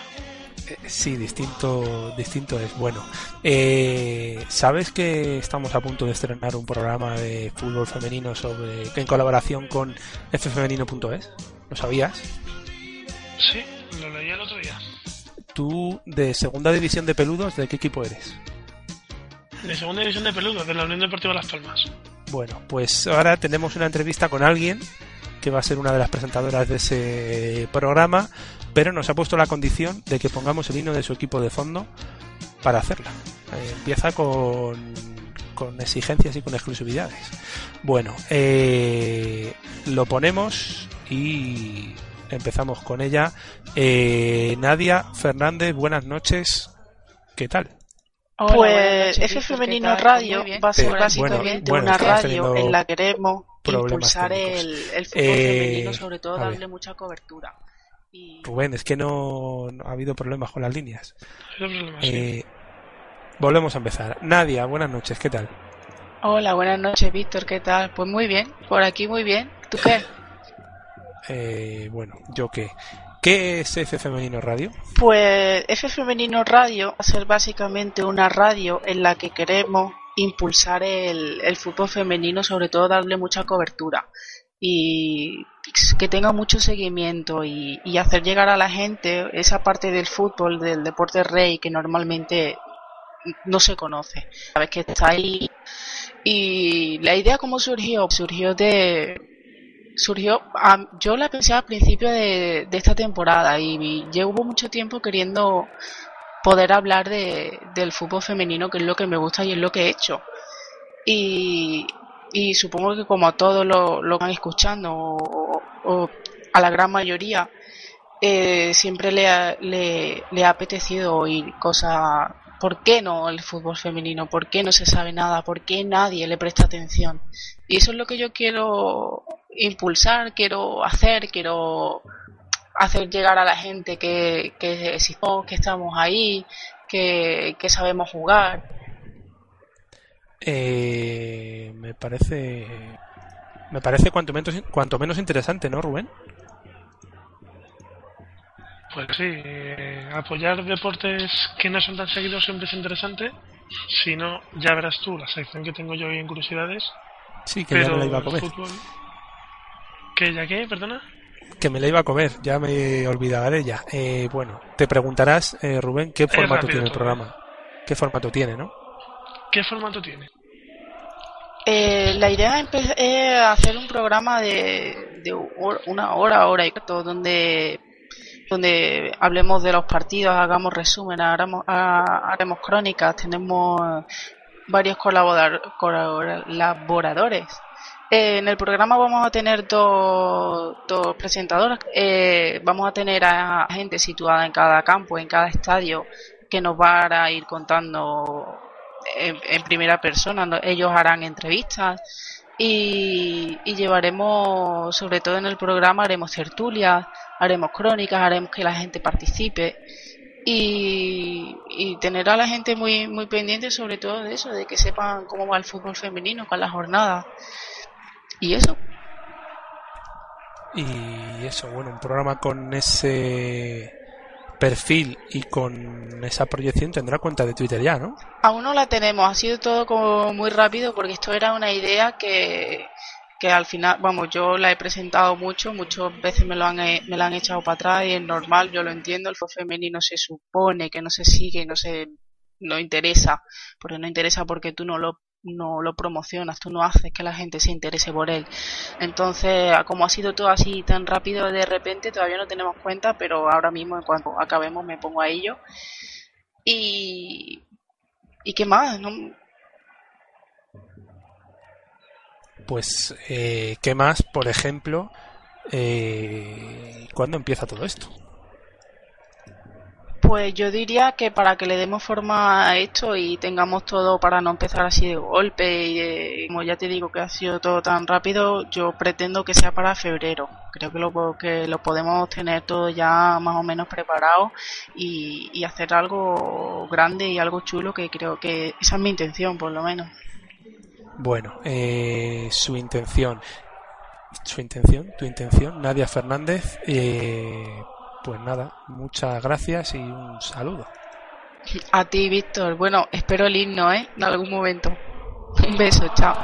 Eh, Sí, distinto, distinto es bueno. Eh, ¿Sabes que estamos a punto de estrenar un programa de fútbol femenino sobre en colaboración con ffemenino.es? ¿Lo sabías? Sí, lo leí el otro día. Tú de segunda división de peludos, ¿de qué equipo eres? De segunda división de peludo, de la Unión Deportiva Las Palmas. Bueno, pues ahora tenemos una entrevista con alguien que va a ser una de las presentadoras de ese programa, pero nos ha puesto la condición de que pongamos el himno de su equipo de fondo para hacerla. Eh, empieza con, con exigencias y con exclusividades. Bueno, eh, lo ponemos y empezamos con ella. Eh, Nadia Fernández, buenas noches. ¿Qué tal? Hola, pues noches, F Femenino. Radio va a ser básicamente bueno, una radio en la que queremos impulsar técnicos. el, el fútbol Eh, femenino, sobre todo darle mucha cobertura. Rubén, es que no, no ha habido problemas con las líneas. Eh, volvemos a empezar. Nadia, buenas noches, ¿qué tal? Hola, buenas noches, Víctor, ¿qué tal? Pues muy bien, por aquí muy bien. ¿Tú qué? Eh, bueno, ¿yo qué? ¿Qué es F Femenino Radio? Pues F Femenino Radio va a ser básicamente una radio en la que queremos impulsar el, fútbol femenino, sobre todo darle mucha cobertura y que tenga mucho seguimiento y, y hacer llegar a la gente esa parte del fútbol, del deporte rey que normalmente no se conoce. Sabes que está ahí. Y la idea cómo surgió, surgió de surgió, yo la pensé al principio de, de esta temporada y llevo mucho tiempo queriendo poder hablar de, del fútbol femenino, que es lo que me gusta y es lo que he hecho. Y, y supongo que como a todos lo, lo van escuchando, o, o a la gran mayoría, eh, siempre le ha, le, le ha apetecido oír cosas. ¿Por qué no el fútbol femenino? ¿Por qué no se sabe nada? ¿Por qué nadie le presta atención? Y eso es lo que yo quiero impulsar, quiero hacer, quiero hacer llegar a la gente que, que existimos, que estamos ahí, que, que sabemos jugar. Eh, me parece. Me parece cuanto menos, cuanto menos interesante, ¿no, Rubén? Pues sí, eh, apoyar deportes que no son tan seguidos siempre es interesante. Si no, ya verás tú la sección que tengo yo hoy en curiosidades. Sí, que ya me la iba a comer. fútbol- ¿Que ya qué? Perdona. Que me la iba a comer, ya me olvidaba de ella. Eh, bueno, te preguntarás, eh, Rubén, ¿qué formato tiene el todo. programa? ¿Qué formato tiene, no? ¿Qué formato tiene? Eh, la idea es hacer un programa de, de una hora, hora y cuarto, donde donde hablemos de los partidos, hagamos resumen, hagamos, ha- haremos crónicas, tenemos varios colaborador- colaboradores. Eh, en el programa vamos a tener dos, dos presentadoras. Eh, vamos a tener a gente situada en cada campo, en cada estadio, que nos van a ir contando en, primera persona. Ellos harán entrevistas y, y llevaremos, sobre todo en el programa, haremos tertulias, haremos crónicas, haremos que la gente participe y, y tener a la gente muy, muy pendiente sobre todo de eso, de que sepan cómo va el fútbol femenino con la jornada. Y eso. Y eso, bueno, un programa con ese perfil y con esa proyección tendrá cuenta de Twitter ya, ¿no? Aún no la tenemos, ha sido todo como muy rápido porque esto era una idea que, que al final, vamos, yo la he presentado mucho, muchas veces me lo han, me la han echado para atrás y es normal, yo lo entiendo, el fútbol femenino se supone que no se sigue, no se no interesa, porque no interesa porque tú no lo no lo promocionas, tú no haces que la gente se interese por él. Entonces, como ha sido todo así tan rápido de repente, todavía no tenemos cuenta, pero ahora mismo en cuanto acabemos me pongo a ello. Y ¿y qué más? No, Pues, eh, ¿qué más? Por ejemplo, eh, ¿cuándo empieza todo esto? Pues yo diría que para que le demos forma a esto y tengamos todo para no empezar así de golpe y como ya te digo que ha sido todo tan rápido, yo pretendo que sea para febrero. Creo que lo, que lo podemos tener todo ya más o menos preparado y hacer algo grande y algo chulo que creo que esa es mi intención por lo menos. Bueno, eh, su intención, su intención, tu intención, Nadia Fernández, eh, pues nada, muchas gracias y un saludo. A ti, Víctor. Bueno, espero el himno, ¿eh? En algún momento. Un beso, chao.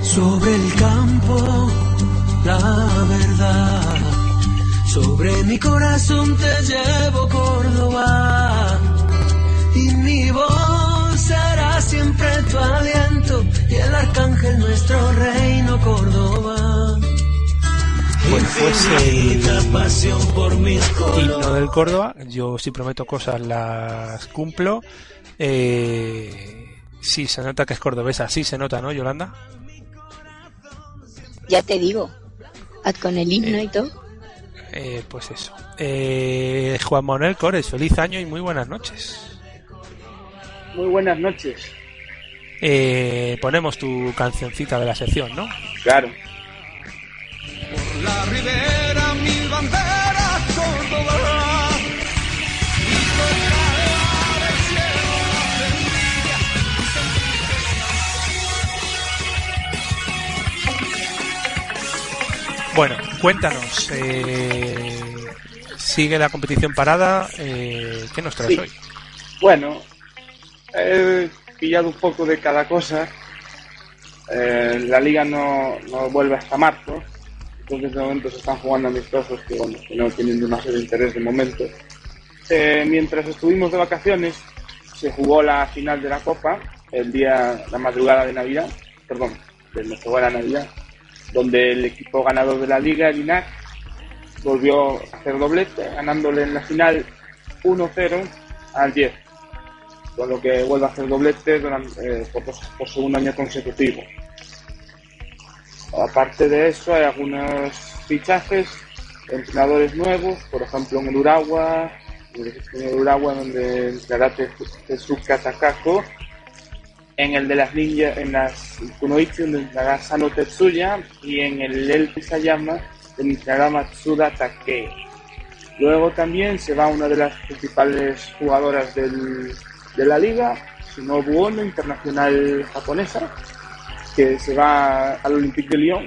Sobre el campo, la verdad. Sobre mi corazón te llevo Córdoba. Y mi voz será siempre tu aliento. Y el arcángel nuestro reino Córdoba. Pues fuese Infinita el pasión por himno del Córdoba. Yo si prometo cosas las cumplo. Eh, sí, se nota que es cordobesa. Sí, se nota, ¿no, Yolanda? Ya te digo. Haz con el himno y todo. Eh, pues eso. Eh, Juan Manuel Cores, feliz año y muy buenas noches. Muy buenas noches. Eh, ponemos tu cancioncita de la sección, ¿no? Claro. La ribera, mil banderas, Córdoba. Bueno, cuéntanos. eh, sigue la competición parada. Eh, ¿Qué nos traes Sí. hoy? Bueno, he pillado un poco de cada cosa. Eh, la liga no, no vuelve hasta marzo. Entonces de momento se están jugando amistosos que, bueno, que no tienen demasiado interés de momento. Eh, mientras estuvimos de vacaciones, se jugó la final de la Copa, el día, la madrugada de Navidad, perdón, de nuestra buena Navidad, donde el equipo ganador de la liga, el INAC, volvió a hacer doblete, ganándole en la final 1-0 al 10, con lo que vuelve a hacer doblete durante, eh, por, por segundo año consecutivo. Aparte de eso, hay algunos fichajes, entrenadores nuevos, por ejemplo en el Uragua, en el Uragua donde Tezuka Takako, en el de las ninjas, en las Kunoichi donde entrará Sano Tetsuya y en el El Sayama donde entrará Matsuda Takei. Luego también se va una de las principales jugadoras del, de la liga, Shinobu Ono, internacional japonesa, que se va al Olympique de Lyon,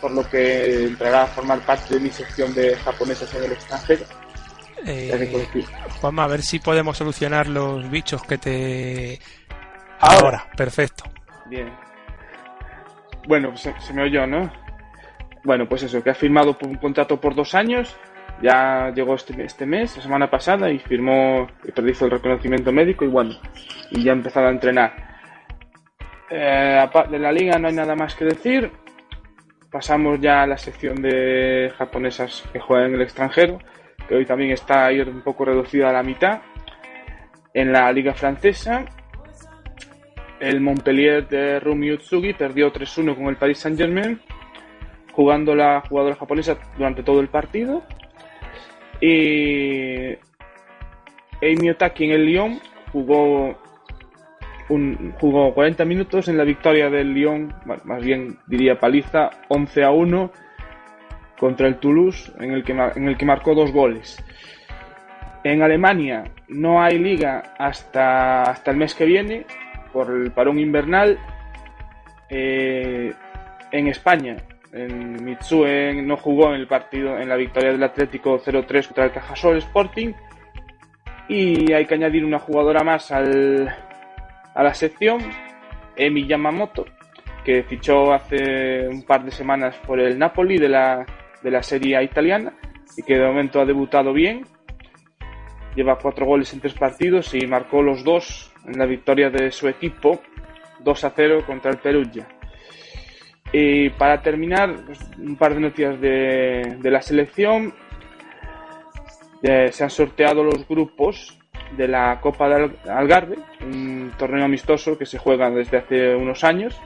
por lo que entrará a formar parte de mi sección de japonesas en el extranjero. Eh. Juanma, a ver si podemos solucionar los bichos que te... Ahora. perfecto. Bien. Bueno, pues se, se me oyó, ¿no? Bueno, pues eso, que ha firmado por un contrato por dos años. Ya llegó este, este mes, la semana pasada, y firmó, y hizo el reconocimiento médico y bueno, y ya ha empezado a entrenar. Eh, de la liga no hay nada más que decir. Pasamos ya a la sección de japonesas que juegan en el extranjero, que hoy también está ahí un poco reducida a la mitad. En la liga francesa, el Montpellier de Rumi Utsugi perdió 3-1 con el Paris Saint-Germain, jugando la jugadora japonesa durante todo el partido. Y Amy Otaki en el Lyon jugó, un, jugó 40 minutos en la victoria del Lyon, más bien diría paliza, 11 a 1 contra el Toulouse, en el que, en el que marcó dos goles. En Alemania no hay liga hasta, hasta el mes que viene, por el parón invernal eh, en España. En Mitsue no jugó en el partido en la victoria del Atlético 0-3 contra el Cajasol Sporting. Y hay que añadir una jugadora más al, a la sección, Emi Yamamoto, que fichó hace un par de semanas por el Napoli de la, de la Serie italiana y que de momento ha debutado bien. Lleva cuatro goles en tres partidos y marcó los dos en la victoria de su equipo 2 a 0 contra el Perugia. Y para terminar, pues, un par de noticias de, de la selección. Eh, se han sorteado los grupos de la Copa de Al- Algarve, un torneo amistoso que se juega desde hace unos años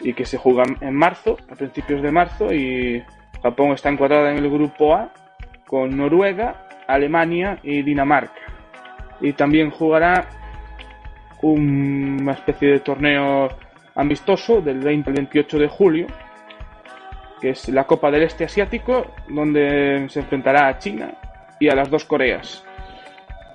y que se juega en marzo, a principios de marzo, y Japón está encuadrada en el grupo A con Noruega, Alemania y Dinamarca. Y también jugará una especie de torneo amistoso del 20 al 28 de julio, que es la Copa del Este Asiático, donde se enfrentará a China y a las dos Coreas.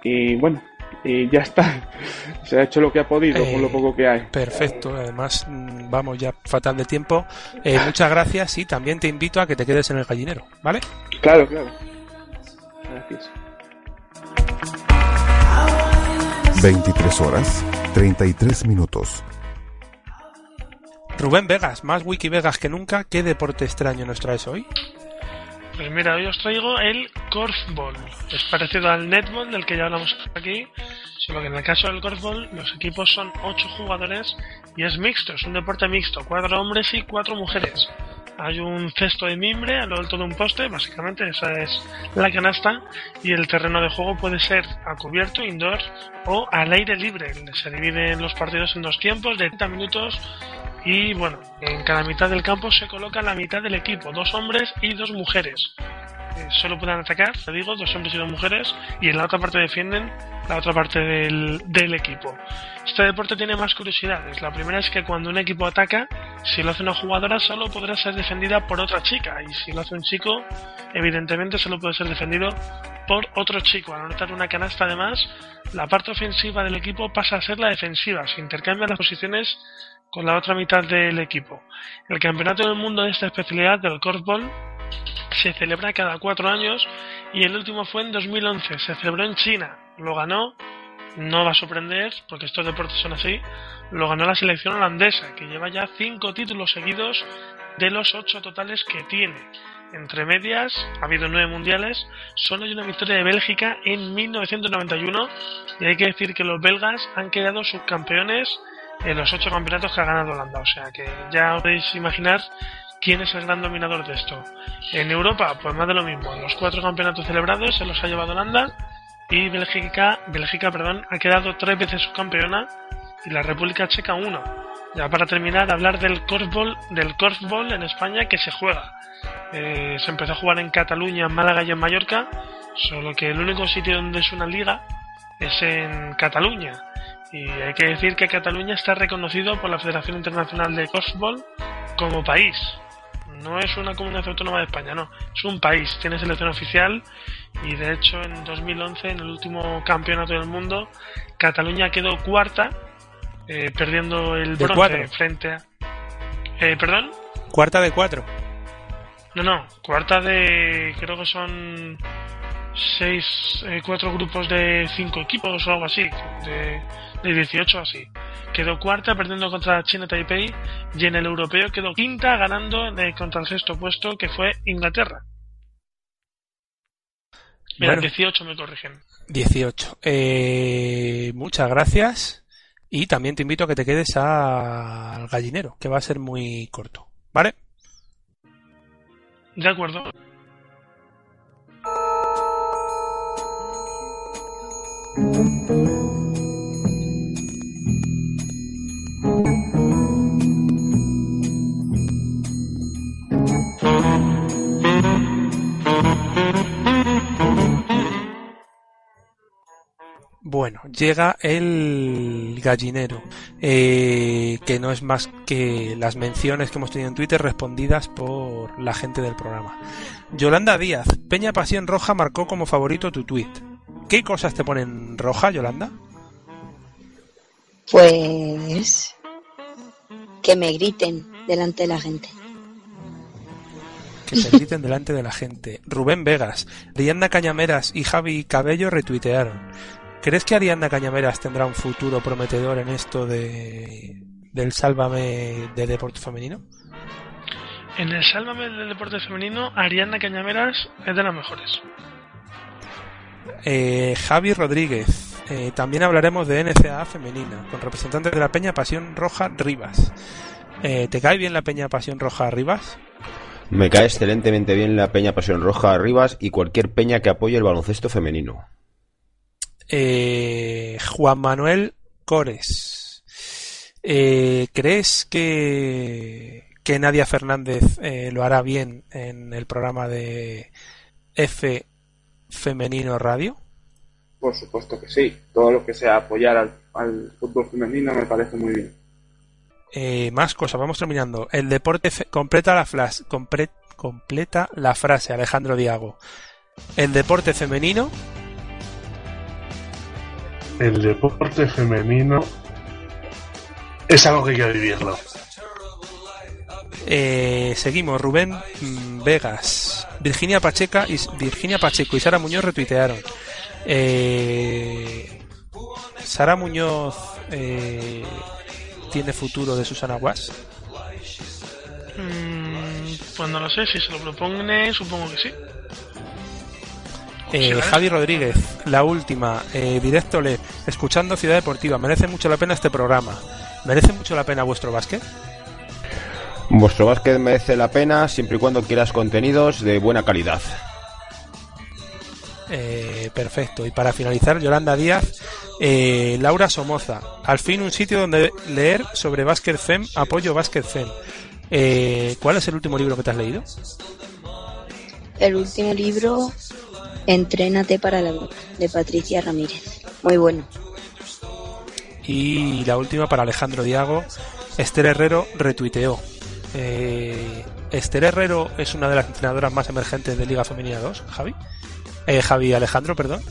Y bueno, y ya está. Se ha hecho lo que ha podido con lo Eh, poco que hay. Perfecto, además mm, vamos ya fatal de tiempo. Eh, muchas gracias y también te invito a que te quedes en el gallinero, ¿vale? Claro, claro. Gracias. 23 horas, 33 minutos. Rubén Vegas, más Wiki Vegas que nunca. ¿Qué deporte extraño nos traes hoy? Pues mira, hoy os traigo el korfball. Es parecido al netball del que ya hablamos aquí, solo que en el caso del korfball los equipos son 8 jugadores y es mixto, es un deporte mixto, cuatro hombres y cuatro mujeres. Hay un cesto de mimbre a lo alto de un poste, básicamente esa es la canasta, y el terreno de juego puede ser a cubierto, indoor o al aire libre. Se dividen los partidos en dos tiempos de 30 minutos y bueno, en cada mitad del campo se coloca la mitad del equipo, dos hombres y dos mujeres. Eh, solo pueden atacar, te digo, dos hombres y dos mujeres, y en la otra parte defienden la otra parte del, del equipo. Este deporte tiene más curiosidades. La primera es que cuando un equipo ataca, si lo hace una jugadora, solo podrá ser defendida por otra chica, y si lo hace un chico, evidentemente solo puede ser defendido por otro chico. Al anotar una canasta, además, la parte ofensiva del equipo pasa a ser la defensiva. Se intercambian las posiciones con la otra mitad del equipo. El campeonato del mundo de esta especialidad del korfball se celebra cada cuatro años y el último fue en 2011. Se celebró en China. Lo ganó, no va a sorprender porque estos deportes son así, lo ganó la selección holandesa que lleva ya cinco títulos seguidos de los ocho totales que tiene. Entre medias, ha habido nueve mundiales, solo hay una victoria de Bélgica en 1991 y hay que decir que los belgas han quedado subcampeones en los ocho campeonatos que ha ganado Holanda. O sea que ya os podéis imaginar quién es el gran dominador de esto. En Europa, pues más de lo mismo. Los cuatro campeonatos celebrados se los ha llevado Holanda y Bélgica, Bélgica perdón, ha quedado tres veces subcampeona y la República Checa uno. Ya para terminar, hablar del korfball, del korfball en España que se juega. Eh, se empezó a jugar en Cataluña, en Málaga y en Mallorca, solo que el único sitio donde es una liga es en Cataluña. Y hay que decir que Cataluña está reconocido por la Federación Internacional de Korfball como país. No es una comunidad autónoma de España, no. Es un país, tiene selección oficial y de hecho en 2011, en el último campeonato del mundo, Cataluña quedó cuarta, eh, perdiendo el De bronce cuatro. frente a... Eh, ¿Perdón? Cuarta de cuatro. No, no, cuarta de. Creo que son. Seis. eh, cuatro grupos de cinco equipos o algo así. De, de 18 así. Quedó cuarta perdiendo contra China Taipei. Y en el europeo quedó quinta ganando de- contra el sexto puesto que fue Inglaterra. Mira, Bueno. 18 me corrigen. 18. Eh, muchas gracias. Y también te invito a que te quedes a- al gallinero, que va a ser muy corto. ¿Vale? De acuerdo. Bueno, llega el gallinero, eh, que no es más que las menciones que hemos tenido en Twitter respondidas por la gente del programa. Yolanda Díaz, Peña Pasión Roja marcó como favorito tu tweet. ¿Qué cosas te ponen roja, Yolanda? Pues que me griten delante de la gente. Que se griten delante de la gente. Rubén Vegas, Arianda Cañameras y Javi Cabello retuitearon. ¿Crees que Arianda Cañameras tendrá un futuro prometedor en esto de del Sálvame de deporte femenino? En el Sálvame del deporte femenino, Ariana Cañameras es de las mejores. Eh, Javi Rodríguez. eh, también hablaremos de NCAA femenina, con representantes de la Peña Pasión Roja Rivas. Eh, ¿Te cae bien la Peña Pasión Roja Rivas? Me cae excelentemente bien la Peña Pasión Roja Rivas y cualquier peña que apoye el baloncesto femenino. Eh, Juan Manuel Cores. Eh, ¿Crees que, que Nadia Fernández eh, lo hará bien en el programa de F Femenino Radio? Por supuesto que sí. Todo lo que sea apoyar al, al fútbol femenino me parece muy bien. Eh, más cosas, vamos terminando. El deporte completa la flas- compre- completa la frase, Alejandro Diago. El deporte femenino, El deporte femenino es algo que hay que vivirlo. eh, seguimos. Rubén Vegas, Virginia Pacheca y Virginia Pacheco y Sara Muñoz retuitearon. Eh, Sara Muñoz eh, tiene futuro de Susana Guas. Mm, pues no lo sé, si se lo propone, supongo que sí. Eh, Javi Rodríguez, la última, eh, directo le, escuchando Ciudad Deportiva. Merece mucho la pena este programa. ¿Merece mucho la pena vuestro básquet? Vuestro básquet merece la pena siempre y cuando quieras contenidos de buena calidad. Eh, perfecto. Y para finalizar, Yolanda Díaz, eh, Laura Somoza. Al fin un sitio donde leer sobre básquet fem, apoyo básquet fem. Eh, ¿Cuál es el último libro que te has leído? El último libro, Entrénate para la vida, de Patricia Ramírez. Muy bueno. Y la última para Alejandro Diago, Esther Herrero retuiteó. Eh, Esther Herrero es una de las entrenadoras más emergentes de Liga Femenina 2, Javi. Eh, Javi Alejandro, perdón.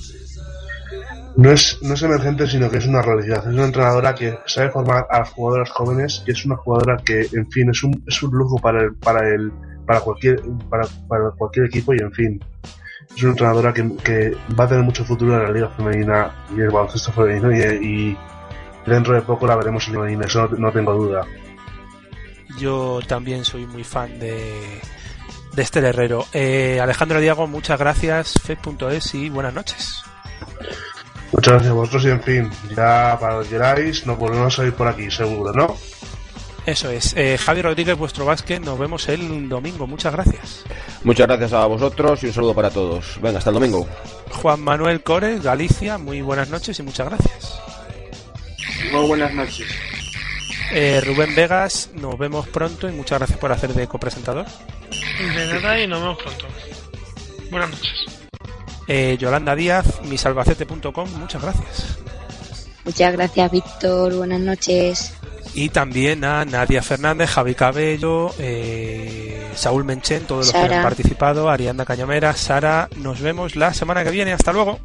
No es, no es emergente, sino que es una realidad. Es una entrenadora que sabe formar a las jugadoras jóvenes y es una jugadora que, en fin, es un, es un lujo para el, para el, para cualquier, para, para cualquier equipo y, en fin, es una entrenadora que, que va a tener mucho futuro en la liga femenina y el baloncesto femenino y, y dentro de poco la veremos en femenina, eso no, no tengo duda. Yo también soy muy fan de, de Esther Herrero. Eh, Alejandro Diago, muchas gracias. Fed.es y buenas noches. Muchas gracias a vosotros y, en fin, ya para lo que queráis, nos volvemos a ir por aquí, seguro, ¿no? Eso es. Eh, Javi Rodríguez, vuestro básquet. Nos vemos el domingo. Muchas gracias. Muchas gracias a vosotros y un saludo para todos. Venga, hasta el domingo. Juan Manuel Cores, Galicia. Muy buenas noches y muchas gracias. Muy buenas noches. Eh, Rubén Vegas, nos vemos pronto y muchas gracias por hacer de copresentador. De nada y nos vemos pronto. Buenas noches. Eh, Yolanda Díaz, misalbacete.com, muchas gracias. Muchas gracias, Víctor. Buenas noches y también a Nadia Fernández, Javi Cabello, eh, Saúl Menchen, todos los que han participado, Arianda Cañamera, Sara, nos vemos la semana que viene, hasta luego.